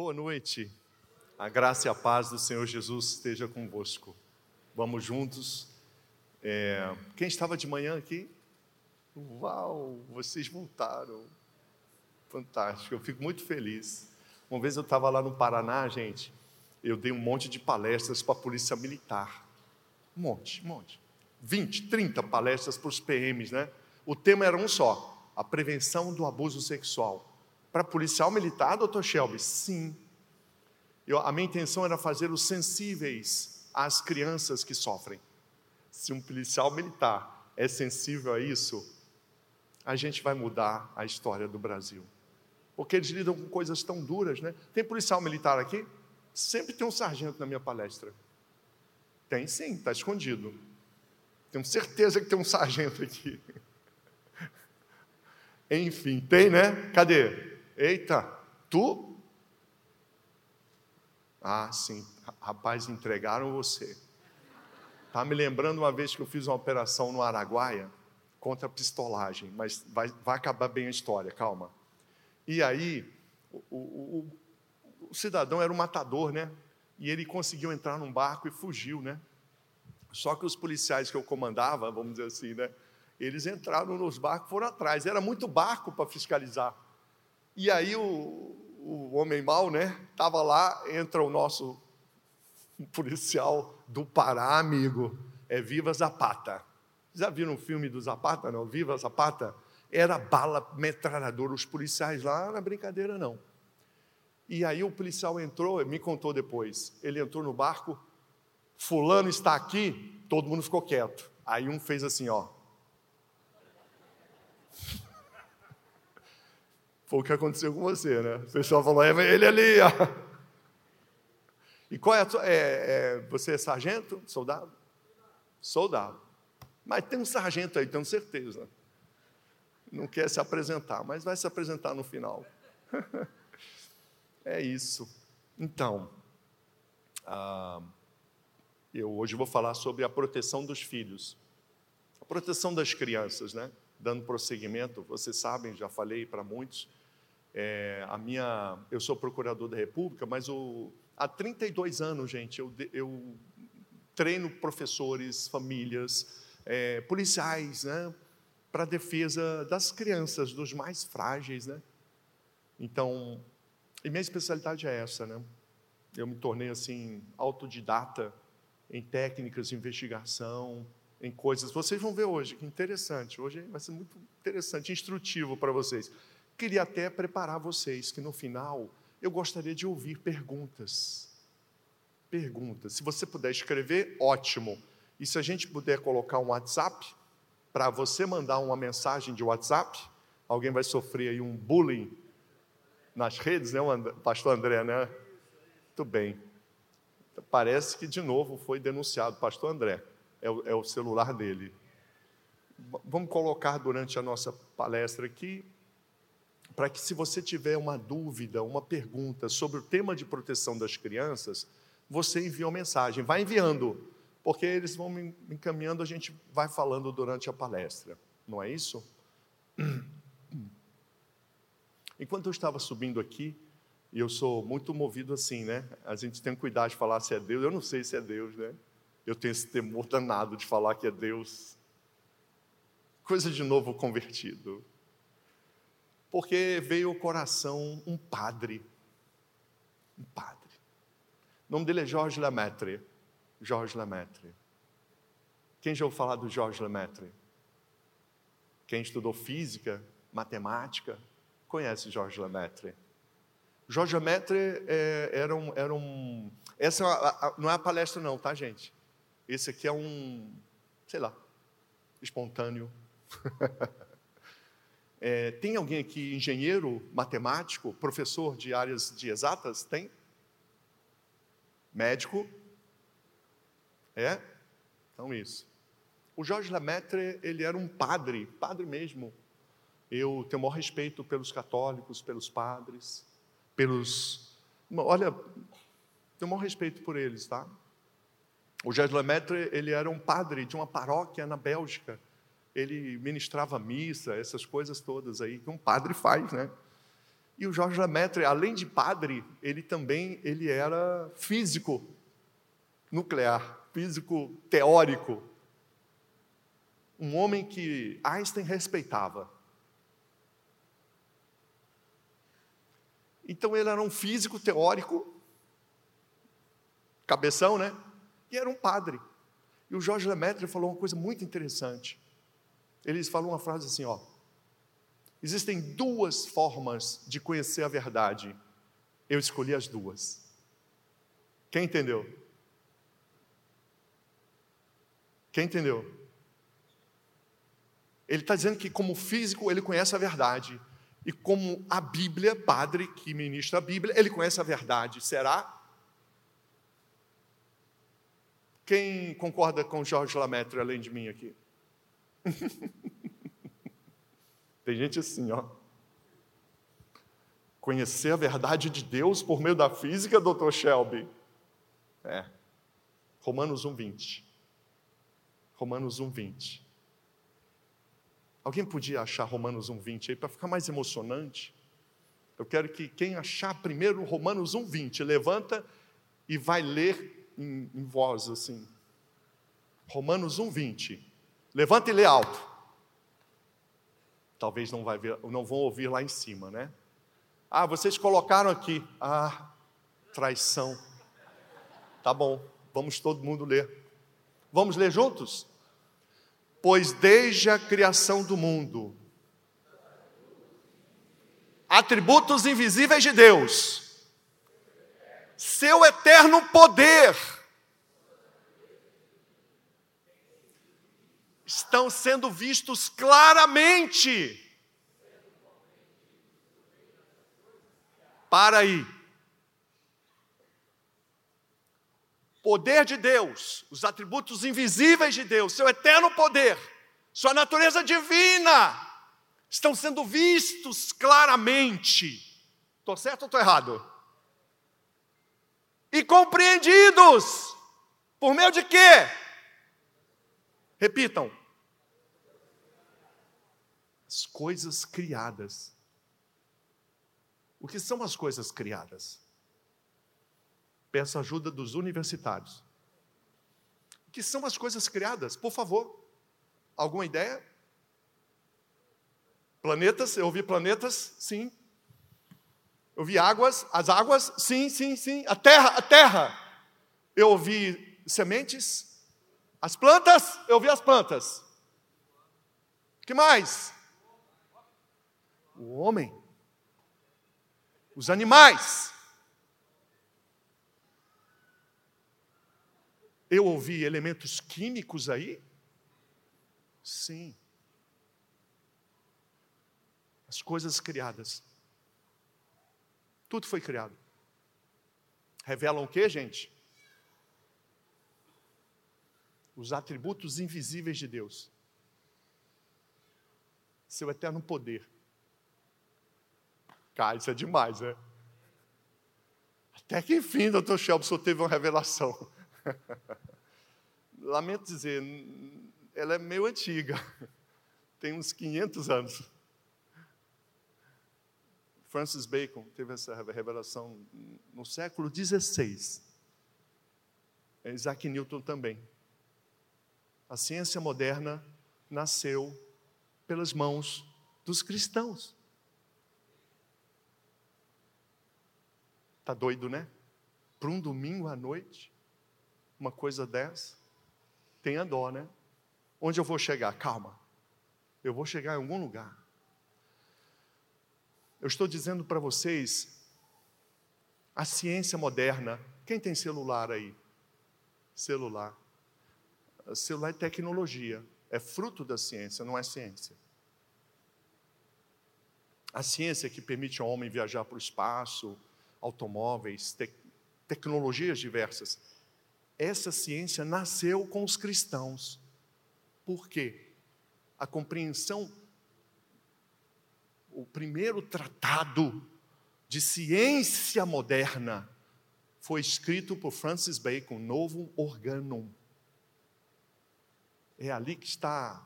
Boa noite. A graça e a paz do Senhor Jesus esteja convosco. Vamos juntos. É, quem estava de manhã aqui? Uau, vocês voltaram. Fantástico, eu fico muito feliz. Uma vez eu estava lá no Paraná, gente, eu dei um monte de palestras para a Polícia Militar. Um monte, um monte. 20, 30 palestras para os PMs, né? O tema era um só: a prevenção do abuso sexual. Para policial militar, doutor Shelby? Sim. Eu, a minha intenção era fazer os sensíveis às crianças que sofrem. Se um policial militar é sensível a isso, a gente vai mudar a história do Brasil. Porque eles lidam com coisas tão duras, né? Tem policial militar aqui? Sempre tem um sargento na minha palestra. Tem sim, está escondido. Tenho certeza que tem um sargento aqui. Enfim, tem, né? Cadê? Eita, tu? Ah, sim, rapaz, entregaram você. Está me lembrando uma vez que eu fiz uma operação no Araguaia contra a pistolagem, mas vai, vai acabar bem a história, calma. E aí, o, o, o, o cidadão era um matador, né? E ele conseguiu entrar num barco e fugiu, né? Só que os policiais que eu comandava, vamos dizer assim, né? Eles entraram nos barcos, foram atrás. Era muito barco para fiscalizar. E aí o, o homem mau, né? Estava lá, entra o nosso policial do Pará, amigo. É Viva Zapata. Já viram o filme do Zapata, não? Viva Zapata? Era bala metralhadora. Os policiais lá, era brincadeira, não. E aí o policial entrou, me contou depois. Ele entrou no barco, fulano está aqui, todo mundo ficou quieto. Aí um fez assim, ó. Foi o que aconteceu com você, né? O pessoal falou, é ele ali, ó. E qual é a sua. É, é, você é sargento? Soldado? Soldado. Mas tem um sargento aí, tenho certeza. Não quer se apresentar, mas vai se apresentar no final. é isso. Então, ah, eu hoje vou falar sobre a proteção dos filhos, a proteção das crianças, né? Dando prosseguimento, vocês sabem, já falei para muitos, é, a minha, eu sou procurador da República, mas o, há 32 anos, gente, eu, eu treino professores, famílias, é, policiais, né, para defesa das crianças, dos mais frágeis, né? Então, e minha especialidade é essa, né? Eu me tornei assim autodidata em técnicas de investigação, em coisas. Vocês vão ver hoje, que interessante. Hoje vai ser muito interessante, instrutivo para vocês. Queria até preparar vocês que no final eu gostaria de ouvir perguntas. Perguntas. Se você puder escrever, ótimo. E se a gente puder colocar um WhatsApp, para você mandar uma mensagem de WhatsApp, alguém vai sofrer aí um bullying nas redes, né, pastor André, né? Muito bem. Parece que de novo foi denunciado, pastor André, é o, é o celular dele. Vamos colocar durante a nossa palestra aqui para que, se você tiver uma dúvida, uma pergunta sobre o tema de proteção das crianças, você envie uma mensagem. Vai enviando, porque eles vão me encaminhando, a gente vai falando durante a palestra. Não é isso? Enquanto eu estava subindo aqui, e eu sou muito movido assim, né? A gente tem cuidado de falar se é Deus. Eu não sei se é Deus, né? Eu tenho esse temor danado de falar que é Deus. Coisa de novo convertido porque veio ao coração um padre. Um padre. O nome dele é Jorge Lemaitre. Jorge Lemaitre. Quem já ouviu falar do Jorge Lemaitre? Quem estudou física, matemática, conhece Jorge Lemaitre. Jorge Lemaitre é, era, um, era um. Essa é não é a palestra, não, tá, gente? Esse aqui é um, sei lá, espontâneo. É, tem alguém aqui, engenheiro, matemático, professor de áreas de exatas? Tem? Médico? É? Então, isso. O Jorge Lemaitre, ele era um padre, padre mesmo. Eu tenho o maior respeito pelos católicos, pelos padres, pelos. Olha, tenho o maior respeito por eles, tá? O Jorge Lemaitre, ele era um padre de uma paróquia na Bélgica ele ministrava missa, essas coisas todas aí que um padre faz, né? E o Jorge Lemaitre, além de padre, ele também ele era físico nuclear, físico teórico. Um homem que Einstein respeitava. Então ele era um físico teórico, cabeção, né? E era um padre. E o Jorge Lemaitre falou uma coisa muito interessante. Ele falou uma frase assim, ó: Existem duas formas de conhecer a verdade. Eu escolhi as duas. Quem entendeu? Quem entendeu? Ele está dizendo que, como físico, ele conhece a verdade. E como a Bíblia, padre que ministra a Bíblia, ele conhece a verdade. Será? Quem concorda com Jorge Lametre além de mim aqui? Tem gente assim, ó. Conhecer a verdade de Deus por meio da física, doutor Shelby? É. Romanos 1,20. Romanos 1,20. Alguém podia achar Romanos 1,20 aí para ficar mais emocionante? Eu quero que quem achar primeiro Romanos 1,20, levanta e vai ler em, em voz assim. Romanos 1,20. Levanta e lê alto talvez não, vai ver, não vão ouvir lá em cima, né? Ah, vocês colocaram aqui. Ah, traição. Tá bom, vamos todo mundo ler. Vamos ler juntos? Pois desde a criação do mundo, atributos invisíveis de Deus, seu eterno poder, estão sendo vistos claramente. Para aí. Poder de Deus, os atributos invisíveis de Deus, seu eterno poder, sua natureza divina, estão sendo vistos claramente. Estou certo ou estou errado? E compreendidos. Por meio de quê? Repitam. As coisas criadas. O que são as coisas criadas? Peço ajuda dos universitários. O que são as coisas criadas? Por favor. Alguma ideia? Planetas, eu ouvi planetas, sim. Eu vi águas, as águas, sim, sim, sim. A terra, a terra. Eu ouvi sementes, as plantas, eu vi as plantas. O que mais? O homem. Os animais. Eu ouvi elementos químicos aí? Sim. As coisas criadas. Tudo foi criado. Revelam o que, gente? os atributos invisíveis de Deus. Seu eterno poder. Cara, isso é demais, né? Até que enfim, doutor Shelby, teve uma revelação. Lamento dizer, ela é meio antiga, tem uns 500 anos. Francis Bacon teve essa revelação no século XVI. Isaac Newton também. A ciência moderna nasceu pelas mãos dos cristãos. Tá doido, né? Para um domingo à noite, uma coisa dessa, tenha dó, né? Onde eu vou chegar? Calma. Eu vou chegar em algum lugar. Eu estou dizendo para vocês, a ciência moderna, quem tem celular aí? Celular celular é tecnologia, é fruto da ciência, não é ciência. A ciência que permite ao homem viajar para o espaço, automóveis, te tecnologias diversas. Essa ciência nasceu com os cristãos. Por quê? A compreensão, o primeiro tratado de ciência moderna foi escrito por Francis Bacon, Novo Organum. É ali que está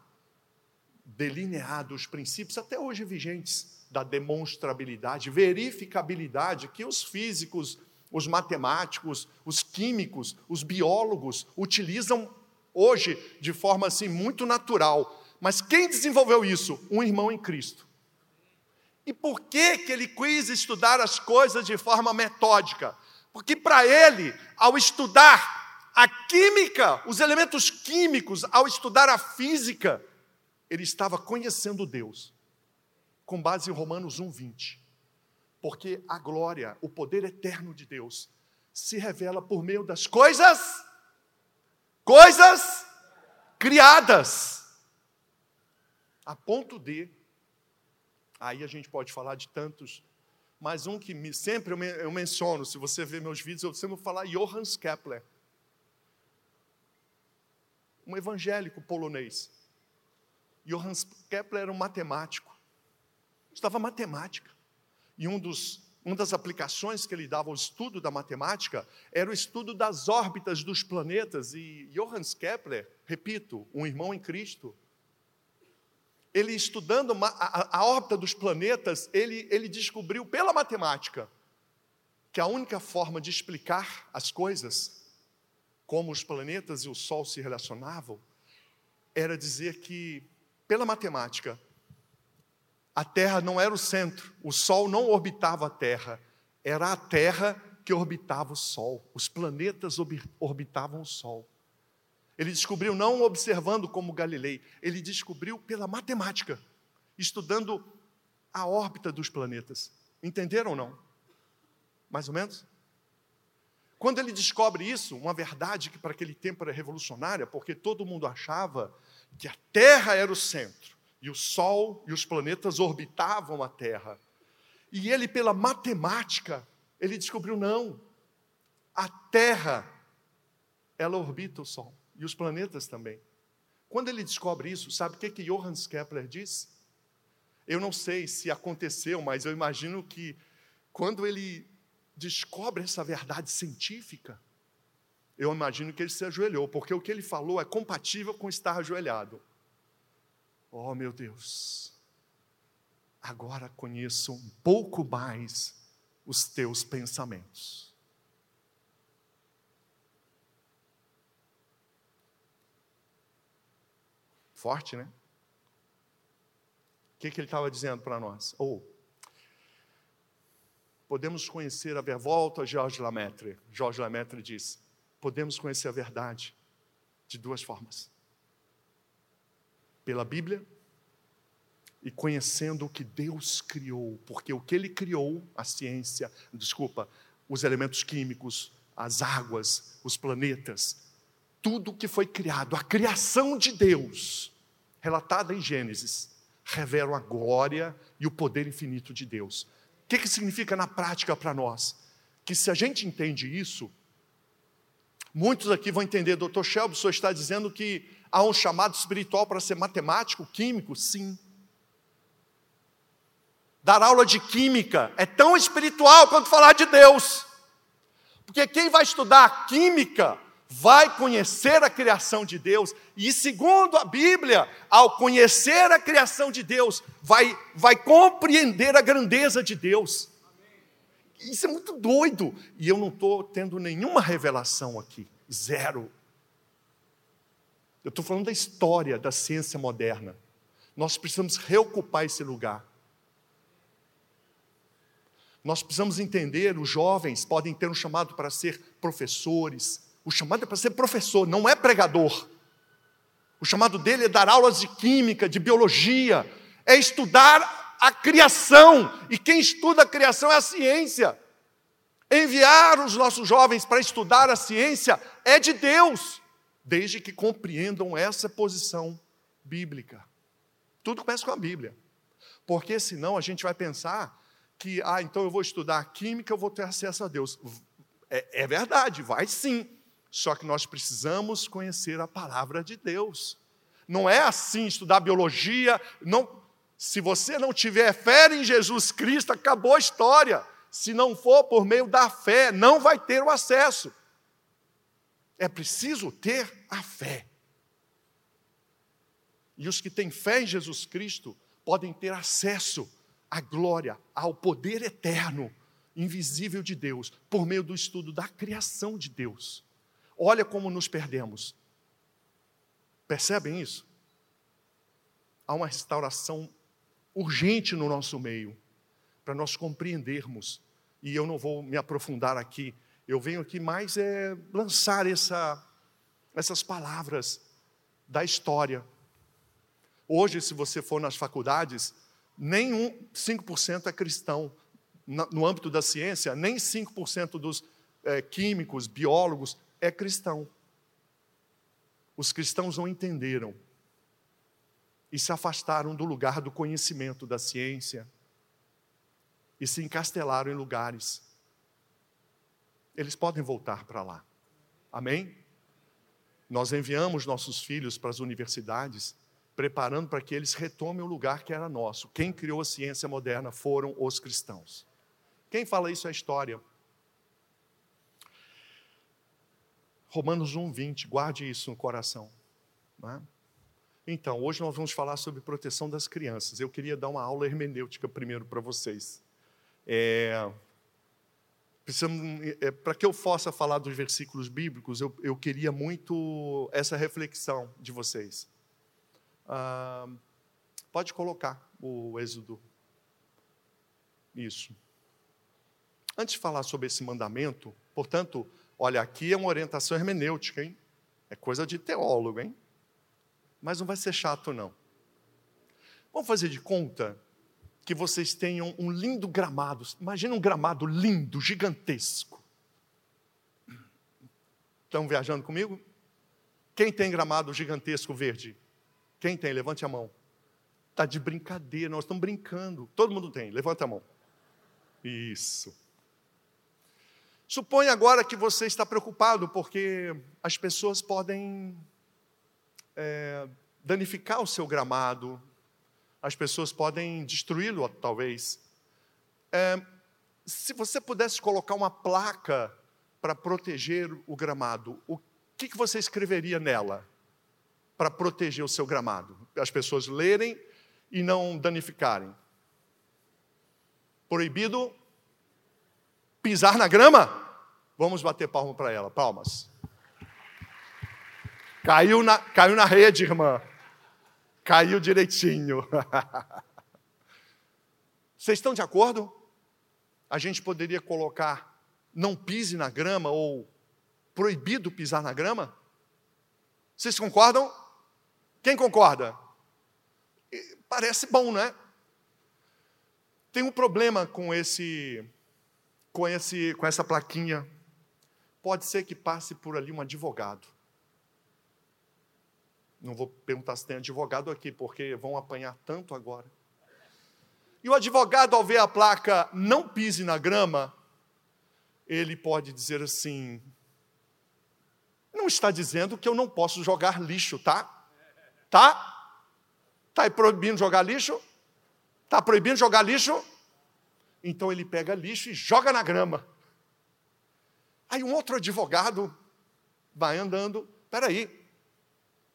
delineado os princípios até hoje vigentes da demonstrabilidade, verificabilidade que os físicos, os matemáticos, os químicos, os biólogos utilizam hoje de forma assim muito natural. Mas quem desenvolveu isso? Um irmão em Cristo. E por que, que ele quis estudar as coisas de forma metódica? Porque para ele, ao estudar a química, os elementos químicos, ao estudar a física, ele estava conhecendo Deus, com base em Romanos 1,20. Porque a glória, o poder eterno de Deus, se revela por meio das coisas, coisas criadas, a ponto de Aí a gente pode falar de tantos, mas um que me, sempre eu, menciono, se você ver meus vídeos, eu sempre vou falar Johannes Kepler. Um evangélico polonês. Johannes Kepler era um matemático. Estava matemática. E um dos, uma das aplicações que ele dava ao estudo da matemática era o estudo das órbitas dos planetas. E Johannes Kepler, repito, um irmão em Cristo, ele estudando a, a órbita dos planetas, ele, ele descobriu pela matemática que a única forma de explicar as coisas, como os planetas e o Sol se relacionavam, era dizer que, pela matemática, a Terra não era o centro, o Sol não orbitava a Terra, era a Terra que orbitava o Sol, os planetas orbitavam o Sol. Ele descobriu não observando como Galilei, ele descobriu pela matemática, estudando a órbita dos planetas. Entenderam ou não? Mais ou menos? Quando ele descobre isso, uma verdade que para aquele tempo era revolucionária, porque todo mundo achava que a Terra era o centro, e o Sol e os planetas orbitavam a Terra. E ele, pela matemática, ele descobriu não. A Terra, ela orbita o Sol e os planetas também. Quando ele descobre isso, sabe o que, que Johannes Kepler diz? Eu não sei se aconteceu, mas eu imagino que quando ele descobre essa verdade científica, eu imagino que ele se ajoelhou, porque o que ele falou é compatível com estar ajoelhado. Oh, meu Deus, agora conheço um pouco mais os teus pensamentos. Forte, né? O que, que ele estava dizendo para nós? Ou, oh, podemos conhecer a verdade. Volta a Georges Lamaitre. Georges Lamaitre diz: podemos conhecer a verdade de duas formas: pela Bíblia e conhecendo o que Deus criou, porque o que Ele criou, a ciência, desculpa, os elementos químicos, as águas, os planetas, tudo que foi criado, a criação de Deus, relatada em Gênesis, revelam a glória e o poder infinito de Deus. O que, que significa na prática para nós? Que se a gente entende isso, muitos aqui vão entender, doutor Shelby, o senhor está dizendo que há um chamado espiritual para ser matemático, químico? Sim. Dar aula de química é tão espiritual quanto falar de Deus. Porque quem vai estudar química vai conhecer a criação de Deus, e segundo a Bíblia, ao conhecer a criação de Deus, vai, vai compreender a grandeza de Deus. Isso é muito doido, e eu não estou tendo nenhuma revelação aqui, zero. Eu estou falando da história da ciência moderna. Nós precisamos reocupar esse lugar. Nós precisamos entender, os jovens podem ter um chamado para ser professores, o chamado é para ser professor, não é pregador. O chamado dele é dar aulas de química, de biologia, é estudar a criação, e quem estuda a criação é a ciência. Enviar os nossos jovens para estudar a ciência é de Deus, desde que compreendam essa posição bíblica. Tudo começa com a Bíblia, porque senão a gente vai pensar que, ah, então eu vou estudar química, eu vou ter acesso a Deus. É, é verdade, vai sim, só que nós precisamos conhecer a palavra de Deus. Não é assim estudar biologia, não se você não tiver fé em Jesus Cristo, acabou a história. Se não for por meio da fé, não vai ter o acesso. É preciso ter a fé. E os que têm fé em Jesus Cristo podem ter acesso a glória, ao poder eterno, invisível de Deus, por meio do estudo da criação de Deus. Olha como nos perdemos. Percebem isso? Há uma restauração urgente no nosso meio, para nós compreendermos. E eu não vou me aprofundar aqui, eu venho aqui mais é lançar essa, essas palavras da história. Hoje, se você for nas faculdades, nem um 5% é cristão. No âmbito da ciência, nem 5% dos é, químicos, biólogos é cristão. Os cristãos não entenderam e se afastaram do lugar do conhecimento da ciência e se encastelaram em lugares. Eles podem voltar para lá. Amém? Nós enviamos nossos filhos para as universidades, preparando para que eles retomem o lugar que era nosso. Quem criou a ciência moderna foram os cristãos. Quem fala isso é história. Romanos 1, 20, guarde isso no coração. É? Então, hoje nós vamos falar sobre proteção das crianças. Eu queria dar uma aula hermenêutica primeiro para vocês. É, é, para que eu possa falar dos versículos bíblicos, eu, eu queria muito essa reflexão de vocês. Ah, pode colocar o Êxodo. Isso. Antes de falar sobre esse mandamento, portanto, olha, aqui é uma orientação hermenêutica, hein? É coisa de teólogo, hein? mas não vai ser chato, não. Vamos fazer de conta que vocês tenham um lindo gramado. Imagina um gramado lindo, gigantesco. Estão viajando comigo? Quem tem gramado gigantesco verde? Quem tem? Levante a mão. Está de brincadeira, nós estamos brincando. Todo mundo tem, levanta a mão. Isso. Suponha agora que você está preocupado porque as pessoas podem é, danificar o seu gramado, as pessoas podem destruí-lo, talvez. É, se você pudesse colocar uma placa para proteger o gramado, o que, que você escreveria nela para proteger o seu gramado? As pessoas lerem e não danificarem. Proibido pisar na grama? Vamos bater palma para ela, palmas. Caiu na, caiu na rede, irmã. Caiu direitinho. Vocês estão de acordo? A gente poderia colocar não pise na grama ou proibido pisar na grama? Vocês concordam? Quem concorda? Parece bom, né? Tem um problema com esse com esse com essa plaquinha. Pode ser que passe por ali um advogado. Não vou perguntar se tem advogado aqui, porque vão apanhar tanto agora. E o advogado, ao ver a placa não pise na grama, ele pode dizer assim: não está dizendo que eu não posso jogar lixo, tá? Tá? Está proibindo jogar lixo? Está proibindo jogar lixo? Então ele pega lixo e joga na grama. Aí um outro advogado vai andando, peraí,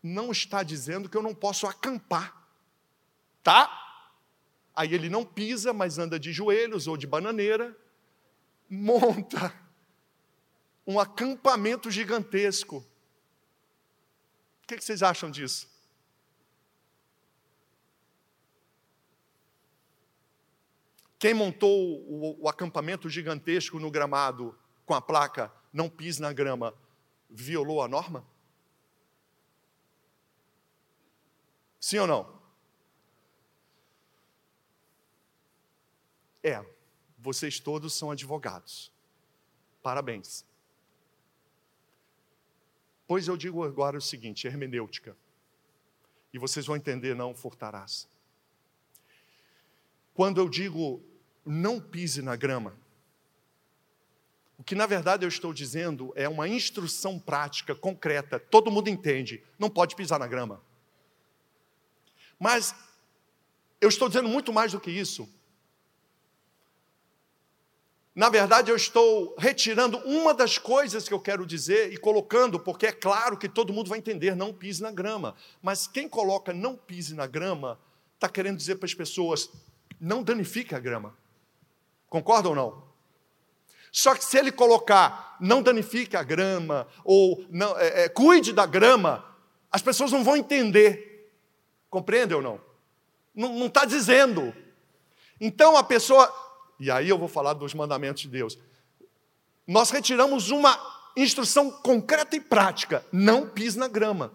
não está dizendo que eu não posso acampar, tá? Aí ele não pisa, mas anda de joelhos ou de bananeira, monta um acampamento gigantesco. O que vocês acham disso? Quem montou o, o, acampamento gigantesco no gramado com a placa não pise na grama, violou a norma? Sim ou não? É, vocês todos são advogados. Parabéns. Pois eu digo agora o seguinte: hermenêutica. E vocês vão entender, não furtarás. Quando eu digo não pise na grama, o que na verdade eu estou dizendo é uma instrução prática, concreta, todo mundo entende, não pode pisar na grama. Mas eu estou dizendo muito mais do que isso. Na verdade, eu estou retirando uma das coisas que eu quero dizer e colocando, porque é claro que todo mundo vai entender, não pise na grama. Mas quem coloca não pise na grama, está querendo dizer para as pessoas: não danifique a grama. Concorda ou não? Só que se ele colocar não danifique a grama, ou não, é, é, cuide da grama, as pessoas não vão entender. Compreende ou não? Não está dizendo. Então a pessoa. E aí eu vou falar dos mandamentos de Deus. Nós retiramos uma instrução concreta e prática: não pise na grama.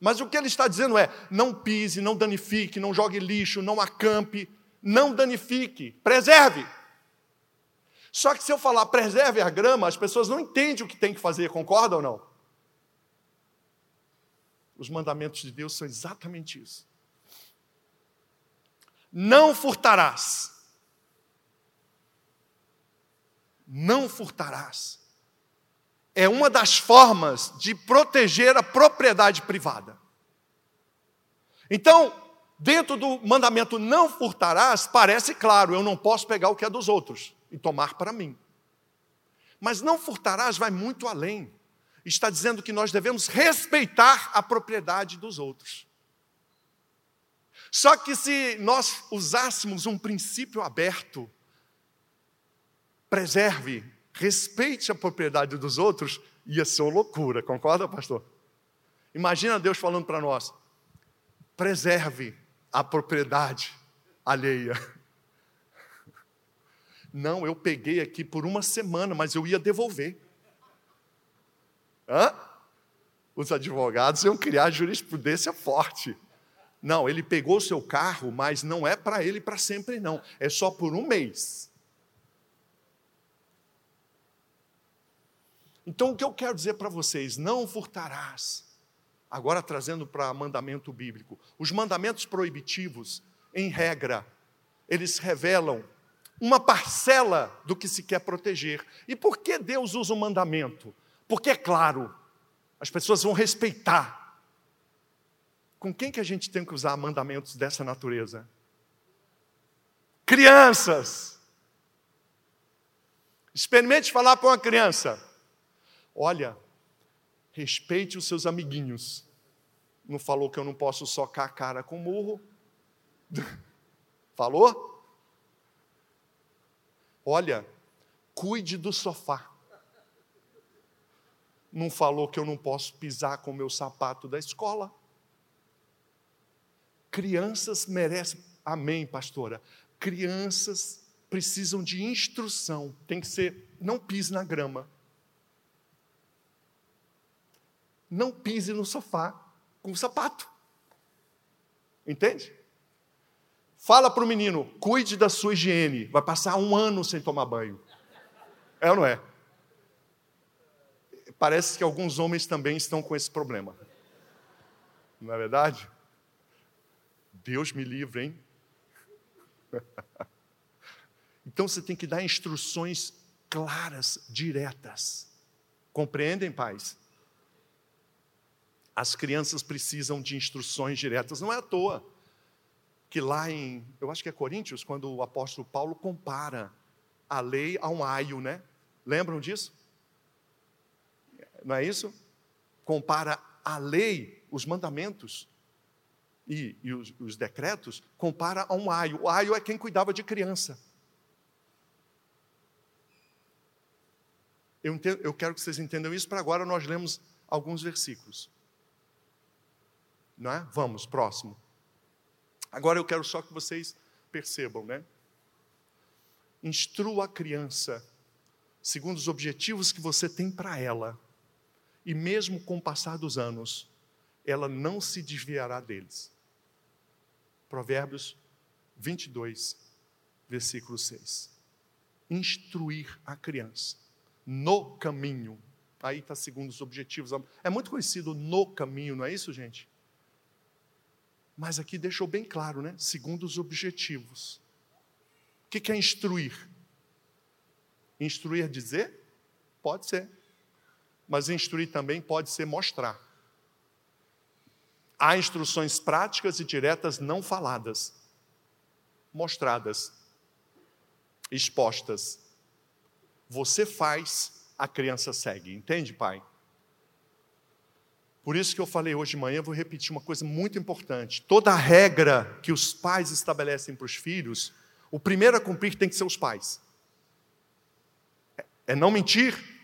Mas o que ele está dizendo é: não pise, não danifique, não jogue lixo, não acampe, não danifique, preserve. Só que se eu falar preserve a grama, as pessoas não entendem o que tem que fazer, concorda ou não? Os mandamentos de Deus são exatamente isso. Não furtarás. Não furtarás. É uma das formas de proteger a propriedade privada. Então, dentro do mandamento não furtarás, parece claro, eu não posso pegar o que é dos outros e tomar para mim. Mas não furtarás vai muito além. Está dizendo que nós devemos respeitar a propriedade dos outros. Só que se nós usássemos um princípio aberto, preserve, respeite a propriedade dos outros, ia ser uma loucura, concorda, pastor? Imagina Deus falando para nós: preserve a propriedade alheia. Não, eu peguei aqui por uma semana, mas eu ia devolver. Hã? Os advogados iam criar jurisprudência forte. Não, ele pegou o seu carro, mas não é para ele para sempre, não. É só por um mês. Então, o que eu quero dizer para vocês? Não furtarás. Agora, trazendo para mandamento bíblico. Os mandamentos proibitivos, em regra, eles revelam uma parcela do que se quer proteger. E por que Deus usa o mandamento? Porque é claro, as pessoas vão respeitar. Com quem que a gente tem que usar mandamentos dessa natureza? Crianças. Experimente falar para uma criança: olha, respeite os seus amiguinhos. Não falou que eu não posso socar a cara com murro? Falou? Olha, cuide do sofá. Não falou que eu não posso pisar com o meu sapato da escola. Crianças merecem, amém, pastora. Crianças precisam de instrução. Tem que ser, não pise na grama. Não pise no sofá com o sapato. Entende? Fala para o menino, cuide da sua higiene. Vai passar um ano sem tomar banho. É ou não é? Parece que alguns homens também estão com esse problema. Não é verdade? Deus me livre, hein? Então você tem que dar instruções claras, diretas. Compreendem, pais? As crianças precisam de instruções diretas, não é à toa que lá em, eu acho que é Coríntios, quando o apóstolo Paulo compara a lei a um aio, né? Lembram disso? Não é isso? Compara a lei, os mandamentos e, e os, os, decretos, compara a um aio. O aio é quem cuidava de criança. Eu, entendo, eu quero que vocês entendam isso, para agora nós lemos alguns versículos. Não é? Vamos, próximo. Agora eu quero só que vocês percebam, né? Instrua a criança segundo os objetivos que você tem para ela. E mesmo com o passar dos anos, ela não se desviará deles. Provérbios 22, versículo 6. Instruir a criança no caminho. Aí está segundo os objetivos. É muito conhecido no caminho, não é isso, gente? Mas aqui deixou bem claro, né? Segundo os objetivos. O que é instruir? Instruir dizer? Pode ser. Mas instruir também pode ser mostrar. Há instruções práticas e diretas não faladas, mostradas, expostas. Você faz, a criança segue. Entende, pai? Por isso que eu falei hoje de manhã, vou repetir uma coisa muito importante. Toda regra que os pais estabelecem para os filhos, o primeiro a cumprir tem que ser os pais. É não mentir?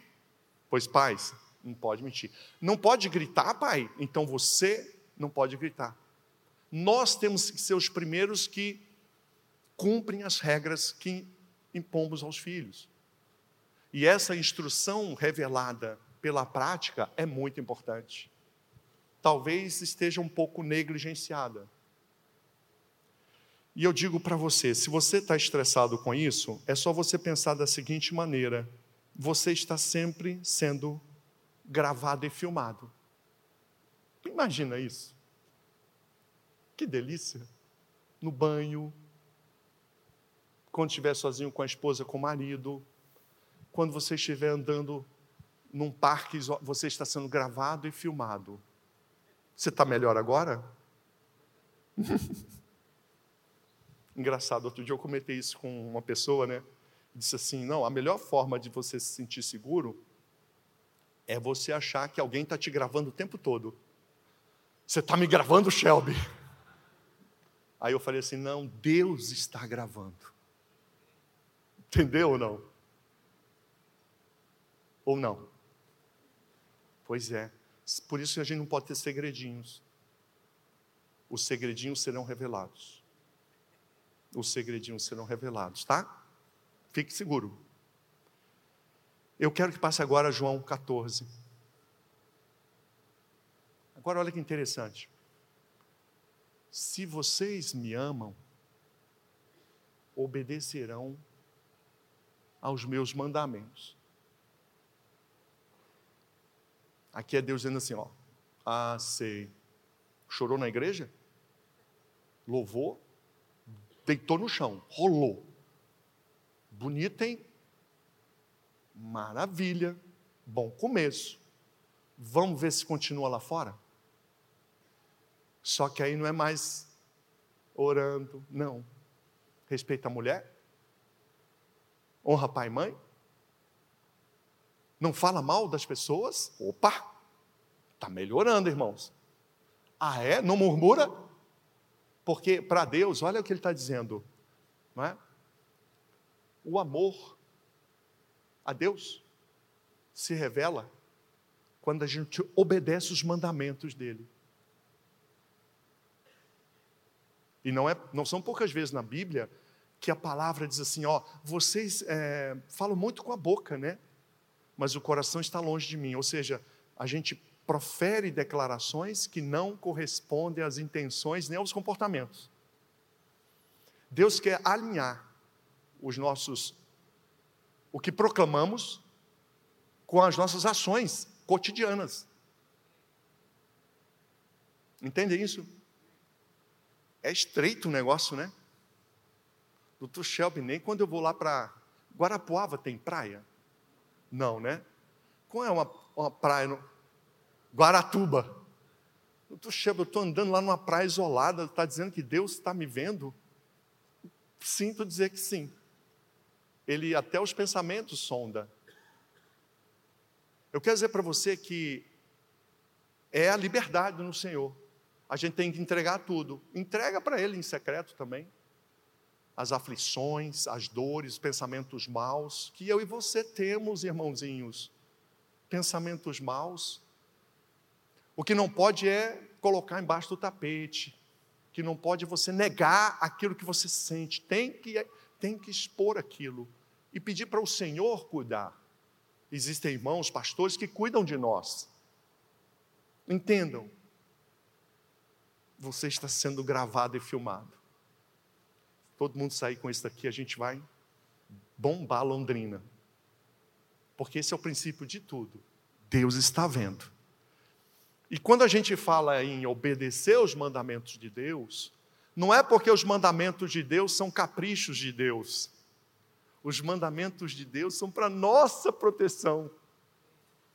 Pois pais, não pode mentir. Não pode gritar, pai? Então você não pode gritar. Nós temos que ser os primeiros que cumprem as regras que impomos aos filhos. E essa instrução revelada pela prática é muito importante. Talvez esteja um pouco negligenciada. E eu digo para você: se você está estressado com isso, é só você pensar da seguinte maneira: você está sempre sendo gravado e filmado. Imagina isso. Que delícia. No banho, quando estiver sozinho com a esposa, com o marido, quando você estiver andando num parque, você está sendo gravado e filmado. Você está melhor agora? Engraçado, outro dia eu comentei isso com uma pessoa, né? Disse assim: não, a melhor forma de você se sentir seguro é você achar que alguém está te gravando o tempo todo. Você está me gravando, Shelby? Aí eu falei assim: não, Deus está gravando. Entendeu ou não? Ou não? Pois é. Por isso a gente não pode ter segredinhos. Os segredinhos serão revelados. Os segredinhos serão revelados, tá? Fique seguro. Eu quero que passe agora João 14. Agora olha que interessante. Se vocês me amam, obedecerão aos meus mandamentos. Aqui é Deus dizendo assim, ó. Ah, sei. Chorou na igreja? Louvou? Deitou no chão, rolou. Bonito, hein? Maravilha. Bom começo. Vamos ver se continua lá fora? Só que aí não é mais orando, não. Respeita a mulher? Honra pai e mãe? Não fala mal das pessoas? Opa! Está melhorando, irmãos. Ah, é? Não murmura? Porque para Deus, olha o que ele está dizendo, não é? O amor a Deus se revela quando a gente obedece os mandamentos dele. E não, é, não são poucas vezes na Bíblia que a palavra diz assim: ó, vocês é, falam muito com a boca, né? mas o coração está longe de mim. Ou seja, a gente profere declarações que não correspondem às intenções nem aos comportamentos. Deus quer alinhar os nossos o que proclamamos com as nossas ações cotidianas. Entende isso? É estreito o negócio, né? Doutor Shelby, nem quando eu vou lá para Guarapuava tem praia. Não, né? Qual é uma, uma praia no Guaratuba? Eu estou andando lá numa praia isolada, está dizendo que Deus está me vendo? Sinto dizer que sim. Ele até os pensamentos sonda. Eu quero dizer para você que é a liberdade no Senhor. A gente tem que entregar tudo. Entrega para Ele em secreto também as aflições, as dores, pensamentos maus, que eu e você temos, irmãozinhos. Pensamentos maus. O que não pode é colocar embaixo do tapete. Que não pode é você negar aquilo que você sente. Tem que, tem que expor aquilo. E pedir para o Senhor cuidar. Existem irmãos, pastores que cuidam de nós. Entendam. Você está sendo gravado e filmado todo mundo sair com isso daqui, a gente vai bombar Londrina. Porque esse é o princípio de tudo. Deus está vendo. E quando a gente fala em obedecer os mandamentos de Deus, não é porque os mandamentos de Deus são caprichos de Deus. Os mandamentos de Deus são para nossa proteção.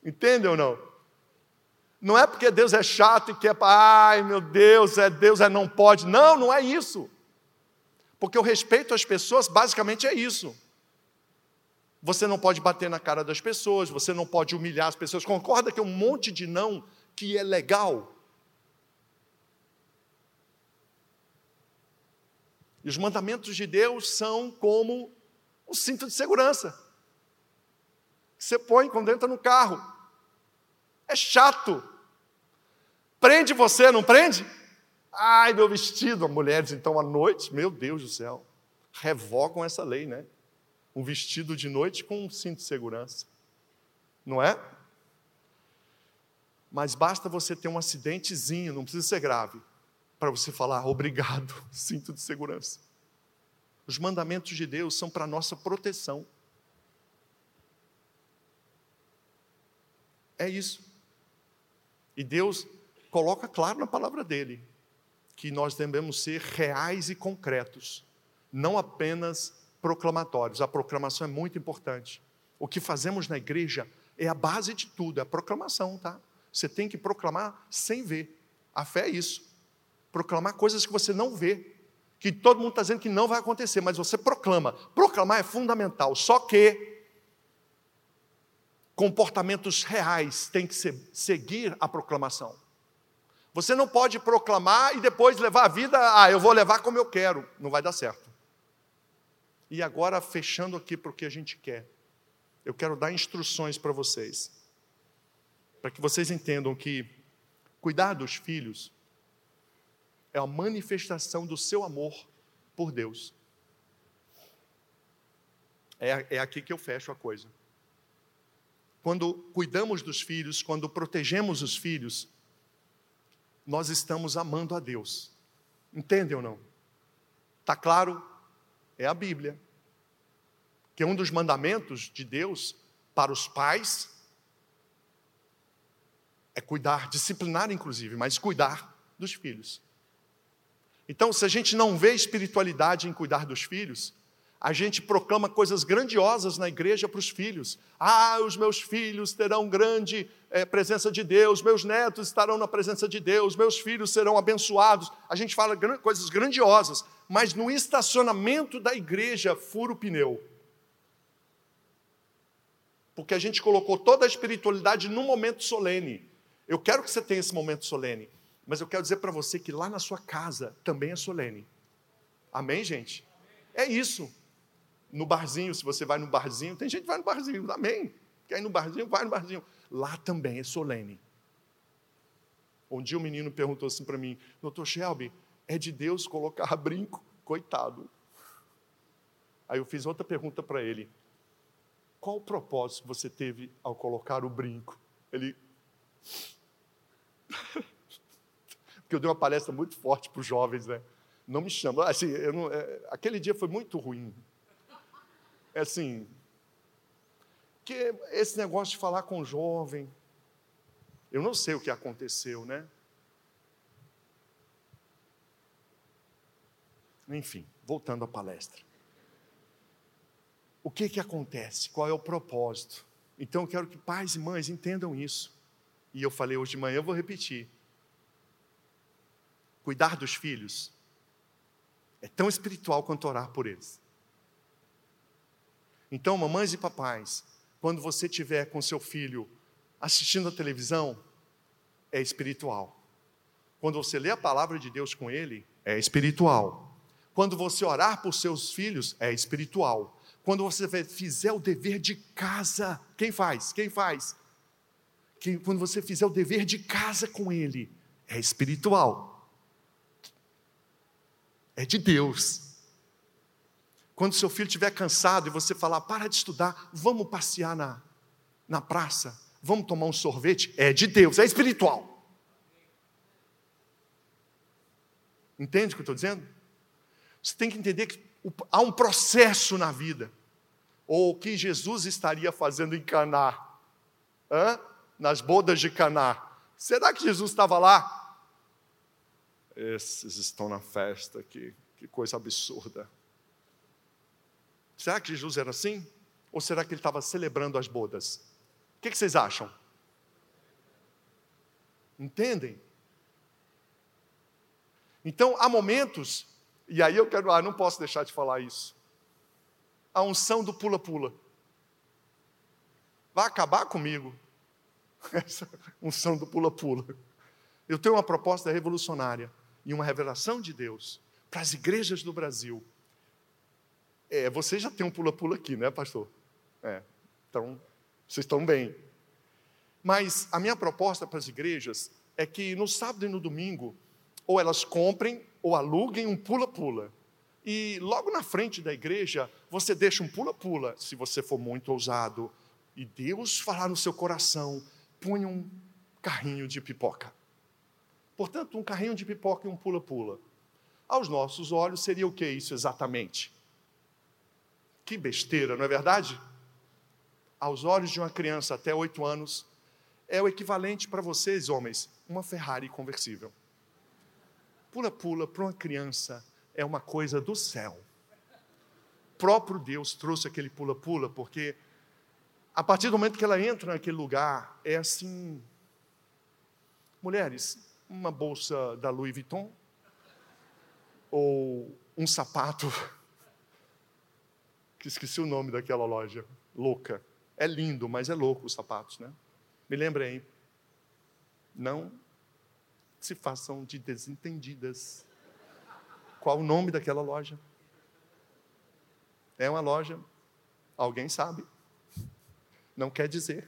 Entende ou não? Não é porque Deus é chato e quer, ai meu Deus, é Deus é não pode. Não, não é isso. Porque o respeito às pessoas basicamente é isso. Você não pode bater na cara das pessoas, você não pode humilhar as pessoas. Concorda que é um monte de não que é legal. E os mandamentos de Deus são como o cinto de segurança. Que você põe quando entra no carro. É chato. Prende você, não prende? Ai, meu vestido. Mulheres, então, à noite, meu Deus do céu, revogam essa lei, né? Um vestido de noite com um cinto de segurança. Não é? Mas basta você ter um acidentezinho, não precisa ser grave, para você falar obrigado, cinto de segurança. Os mandamentos de Deus são para nossa proteção. É isso. E Deus coloca claro na palavra dele que nós devemos ser reais e concretos, não apenas proclamatórios. A proclamação é muito importante. O que fazemos na igreja é a base de tudo, é a proclamação, tá? Você tem que proclamar sem ver. A fé é isso. Proclamar coisas que você não vê, que todo mundo está dizendo que não vai acontecer, mas você proclama. Proclamar é fundamental. Só que comportamentos reais têm que seguir a proclamação. Você não pode proclamar e depois levar a vida, ah, eu vou levar como eu quero. Não vai dar certo. E agora, fechando aqui para o que a gente quer, eu quero dar instruções para vocês para que vocês entendam que cuidar dos filhos é a manifestação do seu amor por Deus. É, é aqui que eu fecho a coisa. Quando cuidamos dos filhos, quando protegemos os filhos, nós estamos amando a Deus. Entendem ou não? Está claro? É a Bíblia. Que um dos mandamentos de Deus para os pais é cuidar, disciplinar inclusive, mas cuidar dos filhos. Então, se a gente não vê espiritualidade em cuidar dos filhos, a gente proclama coisas grandiosas na igreja para os filhos. Ah, os meus filhos terão grande é, presença de Deus, meus netos estarão na presença de Deus, meus filhos serão abençoados. A gente fala coisas grandiosas, mas no estacionamento da igreja fura o pneu. Porque a gente colocou toda a espiritualidade num momento solene. Eu quero que você tenha esse momento solene, mas eu quero dizer para você que lá na sua casa também é solene. Amém, gente? É isso. No barzinho, se você vai no barzinho, tem gente que vai no barzinho, amém. Quer ir no barzinho, vai no barzinho. Lá também é solene. Um dia um menino perguntou assim para mim, doutor Shelby, é de Deus colocar brinco? Coitado. Aí eu fiz outra pergunta para ele. Qual o propósito que você teve ao colocar o brinco? Ele, Porque eu dei uma palestra muito forte para os jovens, né? Não me chama. Assim, não, é, aquele dia foi muito ruim. É assim. Que esse negócio de falar com o jovem. Eu não sei o que aconteceu, né? Enfim, voltando à palestra. O que que acontece? Qual é o propósito? Então eu quero que pais e mães entendam isso. E eu falei hoje de manhã, eu vou repetir. Cuidar dos filhos é tão espiritual quanto orar por eles. Então, mamães e papais, quando você estiver com seu filho assistindo a televisão, é espiritual. Quando você lê a palavra de Deus com ele, é espiritual. Quando você orar por seus filhos, é espiritual. Quando você fizer o dever de casa, quem faz? Quem faz? que quando você fizer o dever de casa com Ele, é espiritual, é de Deus. Quando seu filho estiver cansado e você falar, para de estudar, vamos passear na, na praça, vamos tomar um sorvete, é de Deus, é espiritual. Entende o que eu estou dizendo? Você tem que entender que há um processo na vida, ou o que Jesus estaria fazendo em Caná. Hã? nas bodas de Caná. Será que Jesus estava lá? Esses estão na festa aqui, que coisa absurda. Será que Jesus era assim? Ou será que ele estava celebrando as bodas? O que, que vocês acham? Entendem? Então, há momentos, e aí eu quero, ah, não posso deixar de falar isso. A unção do pula-pula. Vai acabar comigo. Essa unção do pula-pula. Eu tenho uma proposta revolucionária e uma revelação de Deus para as igrejas do Brasil. É, você já tem um pula-pula aqui, né, pastor? É, então, vocês estão bem. Mas a minha proposta para as igrejas é que no sábado e no domingo, ou elas comprem ou aluguem um pula-pula. E logo na frente da igreja, você deixa um pula-pula, se você for muito ousado. E Deus falar no seu coração, põe um carrinho de pipoca. Portanto, um carrinho de pipoca e um pula-pula. Aos nossos olhos, seria o que isso exatamente? Que besteira, não é verdade? Aos olhos de uma criança até oito anos, é o equivalente para vocês, homens, uma Ferrari conversível. Pula-pula para uma criança é uma coisa do céu. O próprio Deus trouxe aquele pula-pula, porque a partir do momento que ela entra naquele lugar, é assim. Mulheres, uma bolsa da Louis Vuitton, ou um sapato, que esqueci o nome daquela loja, louca. É lindo, mas é louco os sapatos, né? Me lembrei. Não se façam de desentendidas. Qual o nome daquela loja? É uma loja, alguém sabe, não quer dizer.